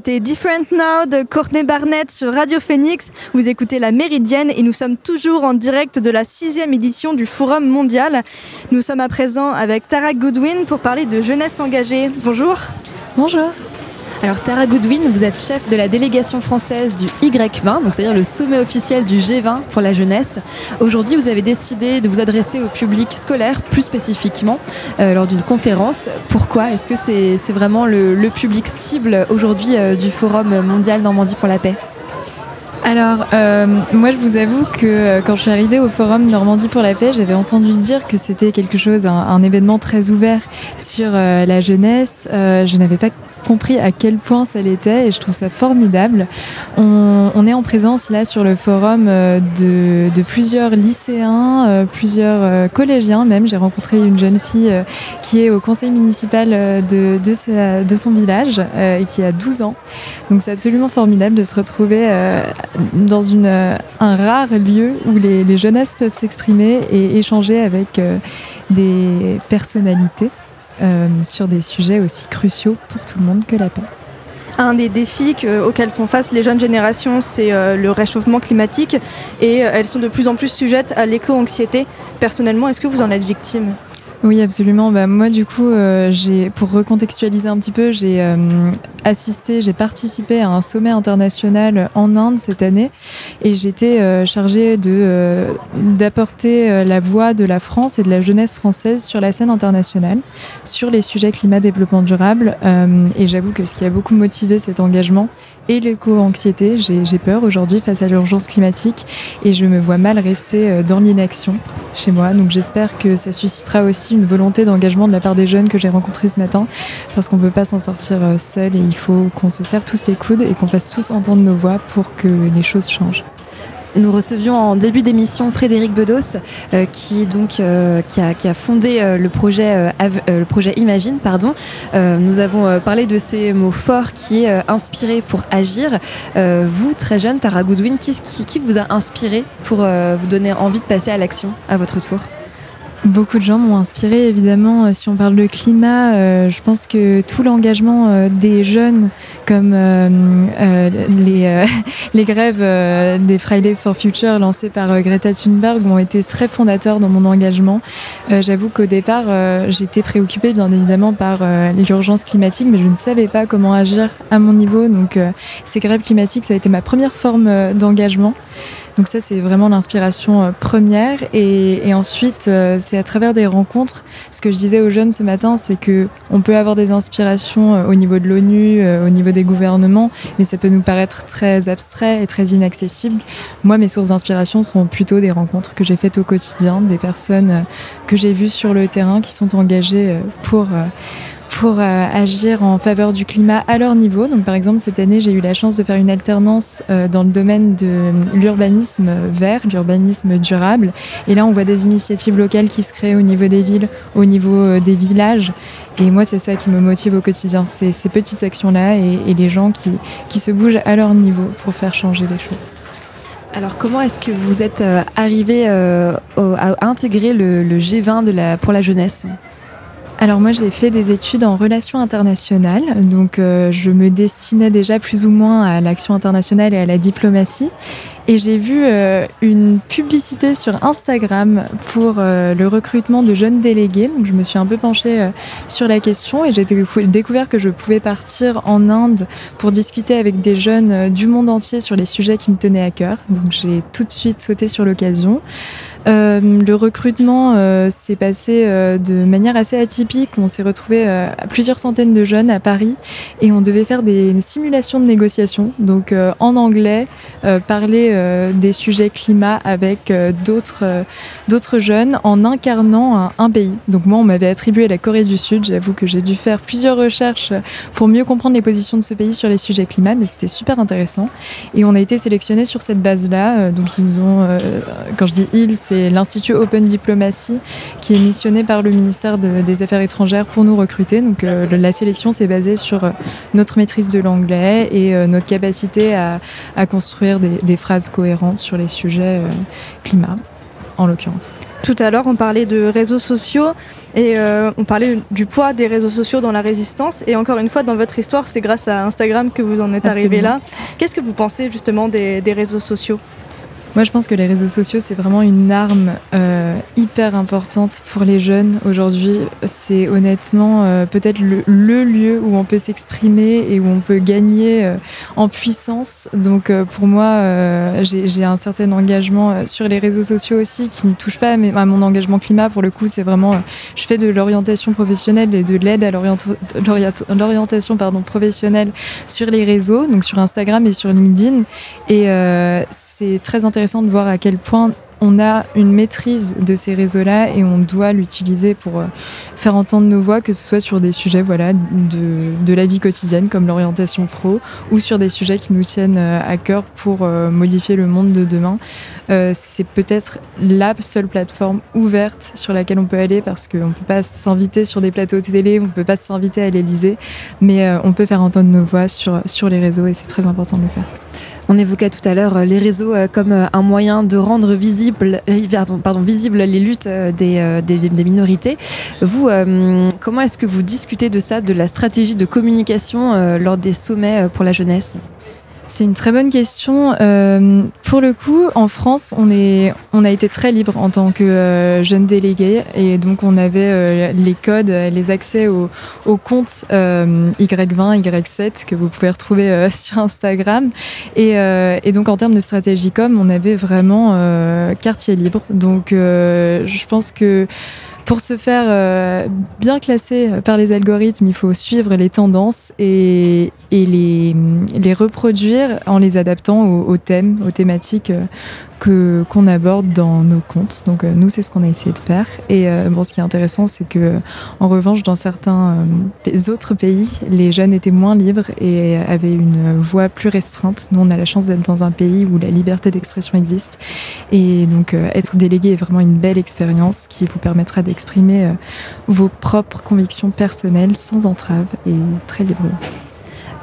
C'était Different Now de Courtney Barnett sur Radio Phoenix. Vous écoutez La Méridienne et nous sommes toujours en direct de la sixième édition du Forum mondial. Nous sommes à présent avec Tara Goodwin pour parler de jeunesse engagée. Bonjour. Bonjour. Alors Tara Goodwin, vous êtes chef de la délégation française du Y20, donc c'est-à-dire le sommet officiel du G20 pour la jeunesse. Aujourd'hui, vous avez décidé de vous adresser au public scolaire, plus spécifiquement, euh, lors d'une conférence. Pourquoi Est-ce que c'est vraiment le, public cible aujourd'hui euh, du Forum mondial Normandie pour la paix? Alors, euh, moi, je vous avoue que quand je suis arrivée au Forum Normandie pour la paix, j'avais entendu dire que c'était quelque chose, un, événement très ouvert sur la jeunesse. Je n'avais pas compris à quel point ça l'était et je trouve ça formidable. On, est en présence là sur le forum euh, de, plusieurs lycéens, euh, plusieurs euh, collégiens même. J'ai rencontré une jeune fille qui est au conseil municipal de, de, son village et qui a 12 ans. Donc c'est absolument formidable de se retrouver dans un rare lieu où les, les jeunesses peuvent s'exprimer et échanger avec des personnalités sur des sujets aussi cruciaux pour tout le monde que la paix. Un des défis que- auxquels font face les jeunes générations, c'est euh, le réchauffement climatique et euh, elles sont de plus en plus sujettes à l'éco-anxiété. Personnellement, est-ce que vous en êtes victime? Oui, absolument. Bah, moi, du coup, euh, j'ai, pour recontextualiser un petit peu, j'ai euh, assisté, j'ai participé à un sommet international en Inde cette année et j'étais euh, chargée d'apporter la voix de la France et de la jeunesse française sur la scène internationale sur les sujets climat développement durable et j'avoue que ce qui a beaucoup motivé cet engagement et l'éco-anxiété, j'ai peur aujourd'hui face à l'urgence climatique et je me vois mal rester euh, dans l'inaction chez moi. Donc j'espère que ça suscitera aussi une volonté d'engagement de la part des jeunes que j'ai rencontrés ce matin parce qu'on ne peut pas s'en sortir euh, seul et il faut qu'on se serre tous les coudes et qu'on fasse tous entendre nos voix pour que les choses changent. Nous recevions en début d'émission Frédéric Bedos, euh, qui donc euh, qui, a, fondé euh, le projet le projet Imagine, pardon. Nous avons parlé de ces mots forts qui est inspiré pour agir. Vous, très jeune, Tara Goodwin, qui, qui, vous a inspiré pour vous donner envie de passer à l'action à votre tour? Beaucoup de gens m'ont inspiré, évidemment. Euh, Si on parle de climat, euh, je pense que tout l'engagement euh, des jeunes, comme (laughs) les, grèves des Fridays for Future lancées par Greta Thunberg, ont été très fondateurs dans mon engagement. J'avoue qu'au départ, j'étais préoccupée, bien évidemment, par l'urgence climatique, mais je ne savais pas comment agir à mon niveau. Donc, ces grèves climatiques, ça a été ma première forme d'engagement. Donc ça, c'est vraiment l'inspiration euh, première. Et, ensuite, euh, c'est à travers des rencontres. Ce que je disais aux jeunes ce matin, c'est que on peut avoir des inspirations euh, au niveau de l'ONU, au niveau des gouvernements, mais ça peut nous paraître très abstrait et très inaccessible. Moi, mes sources d'inspiration sont plutôt des rencontres que j'ai faites au quotidien, des personnes que j'ai vues sur le terrain qui sont engagées pour... euh, pour euh, agir en faveur du climat à leur niveau. Donc, par exemple, cette année, j'ai eu la chance de faire une alternance euh, dans le domaine de l'urbanisme vert, l'urbanisme durable. Et là, on voit des initiatives locales qui se créent au niveau des villes, au niveau euh, des villages. Et moi, c'est ça qui me motive au quotidien, c'est ces petites actions-là et, les gens qui, qui se bougent à leur niveau pour faire changer les choses. Alors, comment est-ce que vous êtes euh, arrivé euh, à intégrer le, le G20 de la, pour la jeunesse? Alors moi j'ai fait des études en relations internationales, donc euh, je me destinais déjà plus ou moins à l'action internationale et à la diplomatie. Et j'ai vu euh, une publicité sur Instagram pour euh, le recrutement de jeunes délégués. Donc je me suis un peu penchée sur la question et j'ai décou- découvert que je pouvais partir en Inde pour discuter avec des jeunes du monde entier sur les sujets qui me tenaient à cœur. Donc j'ai tout de suite sauté sur l'occasion. Euh, le recrutement euh, s'est passé euh, de manière assez atypique. On s'est retrouvé à plusieurs centaines de jeunes à Paris et on devait faire des simulations de négociation. Donc en anglais, parler des sujets climat avec d'autres d'autres jeunes en incarnant un, pays. Donc moi, on m'avait attribué la Corée du Sud. J'avoue que j'ai dû faire plusieurs recherches pour mieux comprendre les positions de ce pays sur les sujets climat, mais c'était super intéressant. Et on a été sélectionnés sur cette base-là. Donc ils ont, quand je dis ils, l'Institut Open Diplomacy qui est missionné par le ministère de- des Affaires étrangères pour nous recruter. Donc euh, la sélection s'est basée sur euh, notre maîtrise de l'anglais et euh, notre capacité à, à construire des, des phrases cohérentes sur les sujets climat, en l'occurrence. Tout à l'heure, on parlait de réseaux sociaux et euh, on parlait du poids des réseaux sociaux dans la résistance. Et encore une fois, dans votre histoire, c'est grâce à Instagram que vous en êtes arrivé là. Qu'est-ce que vous pensez justement des, des réseaux sociaux? Moi, je pense que les réseaux sociaux, c'est vraiment une arme euh, hyper importante pour les jeunes aujourd'hui. C'est honnêtement euh, peut-être le, lieu où on peut s'exprimer et où on peut gagner euh, en puissance. Donc, pour moi, j'ai un certain engagement sur les réseaux sociaux aussi qui ne touche pas à, à mon engagement climat. Pour le coup, c'est vraiment, je fais de l'orientation professionnelle et de l'aide à l'orienta- l'orienta- l'orientation professionnelle sur les réseaux, donc sur Instagram et sur LinkedIn. Et c'est très intéressant de voir à quel point on a une maîtrise de ces réseaux-là et on doit l'utiliser pour euh, faire entendre nos voix, que ce soit sur des sujets voilà, de, de la vie quotidienne comme l'orientation pro ou sur des sujets qui nous tiennent euh, à cœur pour euh, modifier le monde de demain. C'est peut-être la seule plateforme ouverte sur laquelle on peut aller parce qu'on ne peut pas s'inviter sur des plateaux de télé, on ne peut pas s'inviter à l'Elysée, mais on peut faire entendre nos voix sur, sur les réseaux et c'est très important de le faire. On évoquait tout à l'heure euh, les réseaux euh, comme euh, un moyen de rendre visible, les luttes des, minorités. Vous, comment est-ce que vous discutez de ça, de la stratégie de communication lors des sommets pour la jeunesse? C'est une très bonne question. Euh, pour le coup, en France, on, est, on a été très libre en tant que euh, jeune délégué et donc on avait euh, les codes, les accès aux, comptes euh, Y20, Y7 que vous pouvez retrouver (laughs) sur Instagram. Et, et donc en termes de stratégie com, on avait vraiment quartier libre. Donc je pense que pour se faire euh, bien classer par les algorithmes, il faut suivre les tendances et, les, reproduire en les adaptant aux, aux thèmes, aux thématiques euh, qu'on aborde dans nos comptes. Donc euh, nous, c'est ce qu'on a essayé de faire. Et euh, bon, ce qui est intéressant, c'est que en revanche, dans certains euh, autres pays, les jeunes étaient moins libres et avaient une voix plus restreinte. Nous, on a la chance d'être dans un pays où la liberté d'expression existe. Et donc, être délégué est vraiment une belle expérience qui vous permettra d'exprimer vos propres convictions personnelles sans entrave et très librement.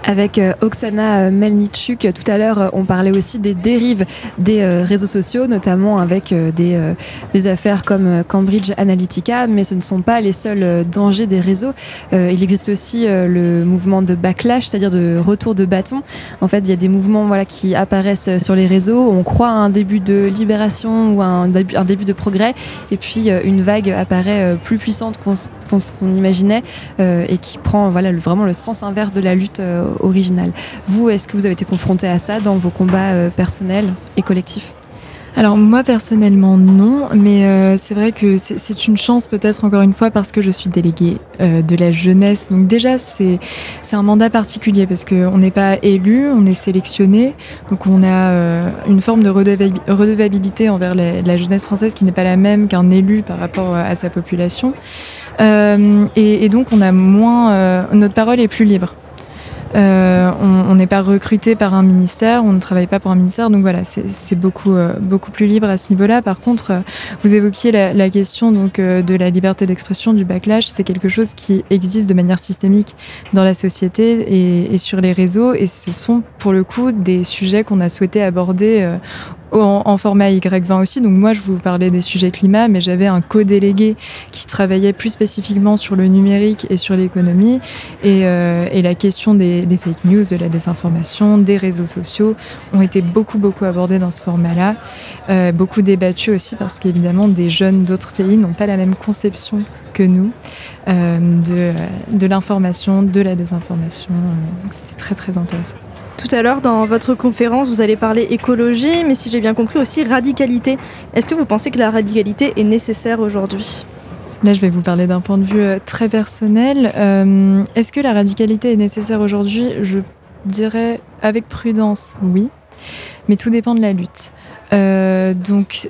Avec euh, Oksana euh, Melnichuk, euh, tout à l'heure, on parlait aussi des dérives des réseaux sociaux, notamment avec des, affaires comme Cambridge Analytica, mais ce ne sont pas les seuls dangers des réseaux. Il existe aussi le mouvement de backlash, c'est-à-dire de retour de bâton. En fait, il y a des mouvements voilà, qui apparaissent sur les réseaux, on croit à un début de libération ou à un début, de progrès, et puis une vague apparaît plus puissante qu'on imaginait et qui prend voilà, vraiment le sens inverse de la lutte originale. Vous, est-ce que vous avez été confronté à ça dans vos combats euh, personnels et collectifs? Alors moi personnellement non, mais euh, c'est vrai que c'est- une chance peut-être encore une fois parce que je suis déléguée euh, de la jeunesse. Donc déjà c'est un mandat particulier parce qu'on n'est pas élu, on est sélectionné, donc on a euh, une forme de redevabi- redevabilité envers la, jeunesse française qui n'est pas la même qu'un élu par rapport euh, à sa population. Euh, et, et donc on a moins, euh, notre parole est plus libre. Euh, on n'est pas recruté par un ministère, on ne travaille pas pour un ministère, donc voilà, c'est beaucoup, euh, beaucoup plus libre à ce niveau-là. Par contre, euh, vous évoquiez la, question donc de la liberté d'expression, du backlash, c'est quelque chose qui existe de manière systémique dans la société et sur les réseaux, et ce sont pour le coup des sujets qu'on a souhaité aborder. En, format Y20 aussi. Donc moi, je vous parlais des sujets climat, mais j'avais un co-délégué qui travaillait plus spécifiquement sur le numérique et sur l'économie. Et, euh, la question des, fake news, de la désinformation, des réseaux sociaux ont été beaucoup, beaucoup abordés dans ce format-là. Euh, beaucoup débattus aussi parce qu'évidemment, des jeunes d'autres pays n'ont pas la même conception que nous euh, de, de l'information, de la désinformation. C'était très, très intéressant. Tout à l'heure, dans votre conférence, vous allez parler écologie, mais si j'ai bien compris aussi radicalité. Est-ce que vous pensez que la radicalité est nécessaire aujourd'hui? Là, je vais vous parler d'un point de vue euh, très personnel. Euh, Est-ce que la radicalité est nécessaire aujourd'hui? Je dirais avec prudence, oui. Mais tout dépend de la lutte. Euh, donc,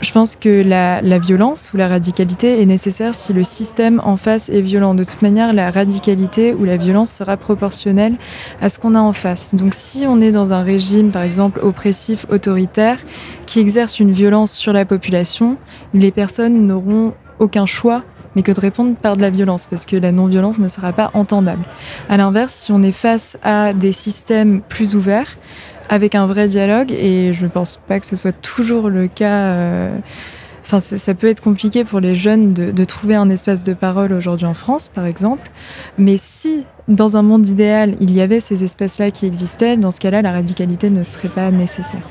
je pense que la, violence ou la radicalité est nécessaire si le système en face est violent. De toute manière, la radicalité ou la violence sera proportionnelle à ce qu'on a en face. Donc si on est dans un régime, par exemple, oppressif, autoritaire, qui exerce une violence sur la population, les personnes n'auront aucun choix mais que de répondre par de la violence, parce que la non-violence ne sera pas entendable. À l'inverse, si on est face à des systèmes plus ouverts, avec un vrai dialogue, et je ne pense pas que ce soit toujours le cas. euh, Enfin, ça peut être compliqué pour les jeunes de, de trouver un espace de parole aujourd'hui en France, par exemple. Mais si, dans un monde idéal, il y avait ces espaces-là qui existaient, dans ce cas-là, la radicalité ne serait pas nécessaire.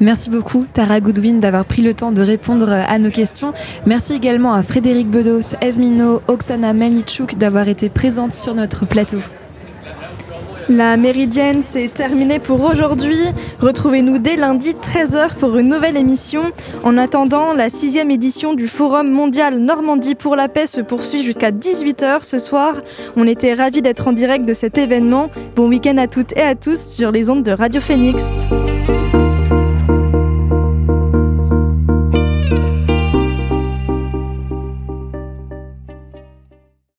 Merci beaucoup Tara Goodwin d'avoir pris le temps de répondre à nos questions. Merci également à Frédéric Bedos, Eve Minot, Oksana Melnichuk d'avoir été présentes sur notre plateau. La Méridienne, c'est terminé pour aujourd'hui. Retrouvez-nous dès lundi 13h pour une nouvelle émission. En attendant, la sixième édition du Forum mondial Normandie pour la paix se poursuit jusqu'à 18h ce soir. On était ravis d'être en direct de cet événement. Bon week-end à toutes et à tous sur les ondes de Radio Phoenix.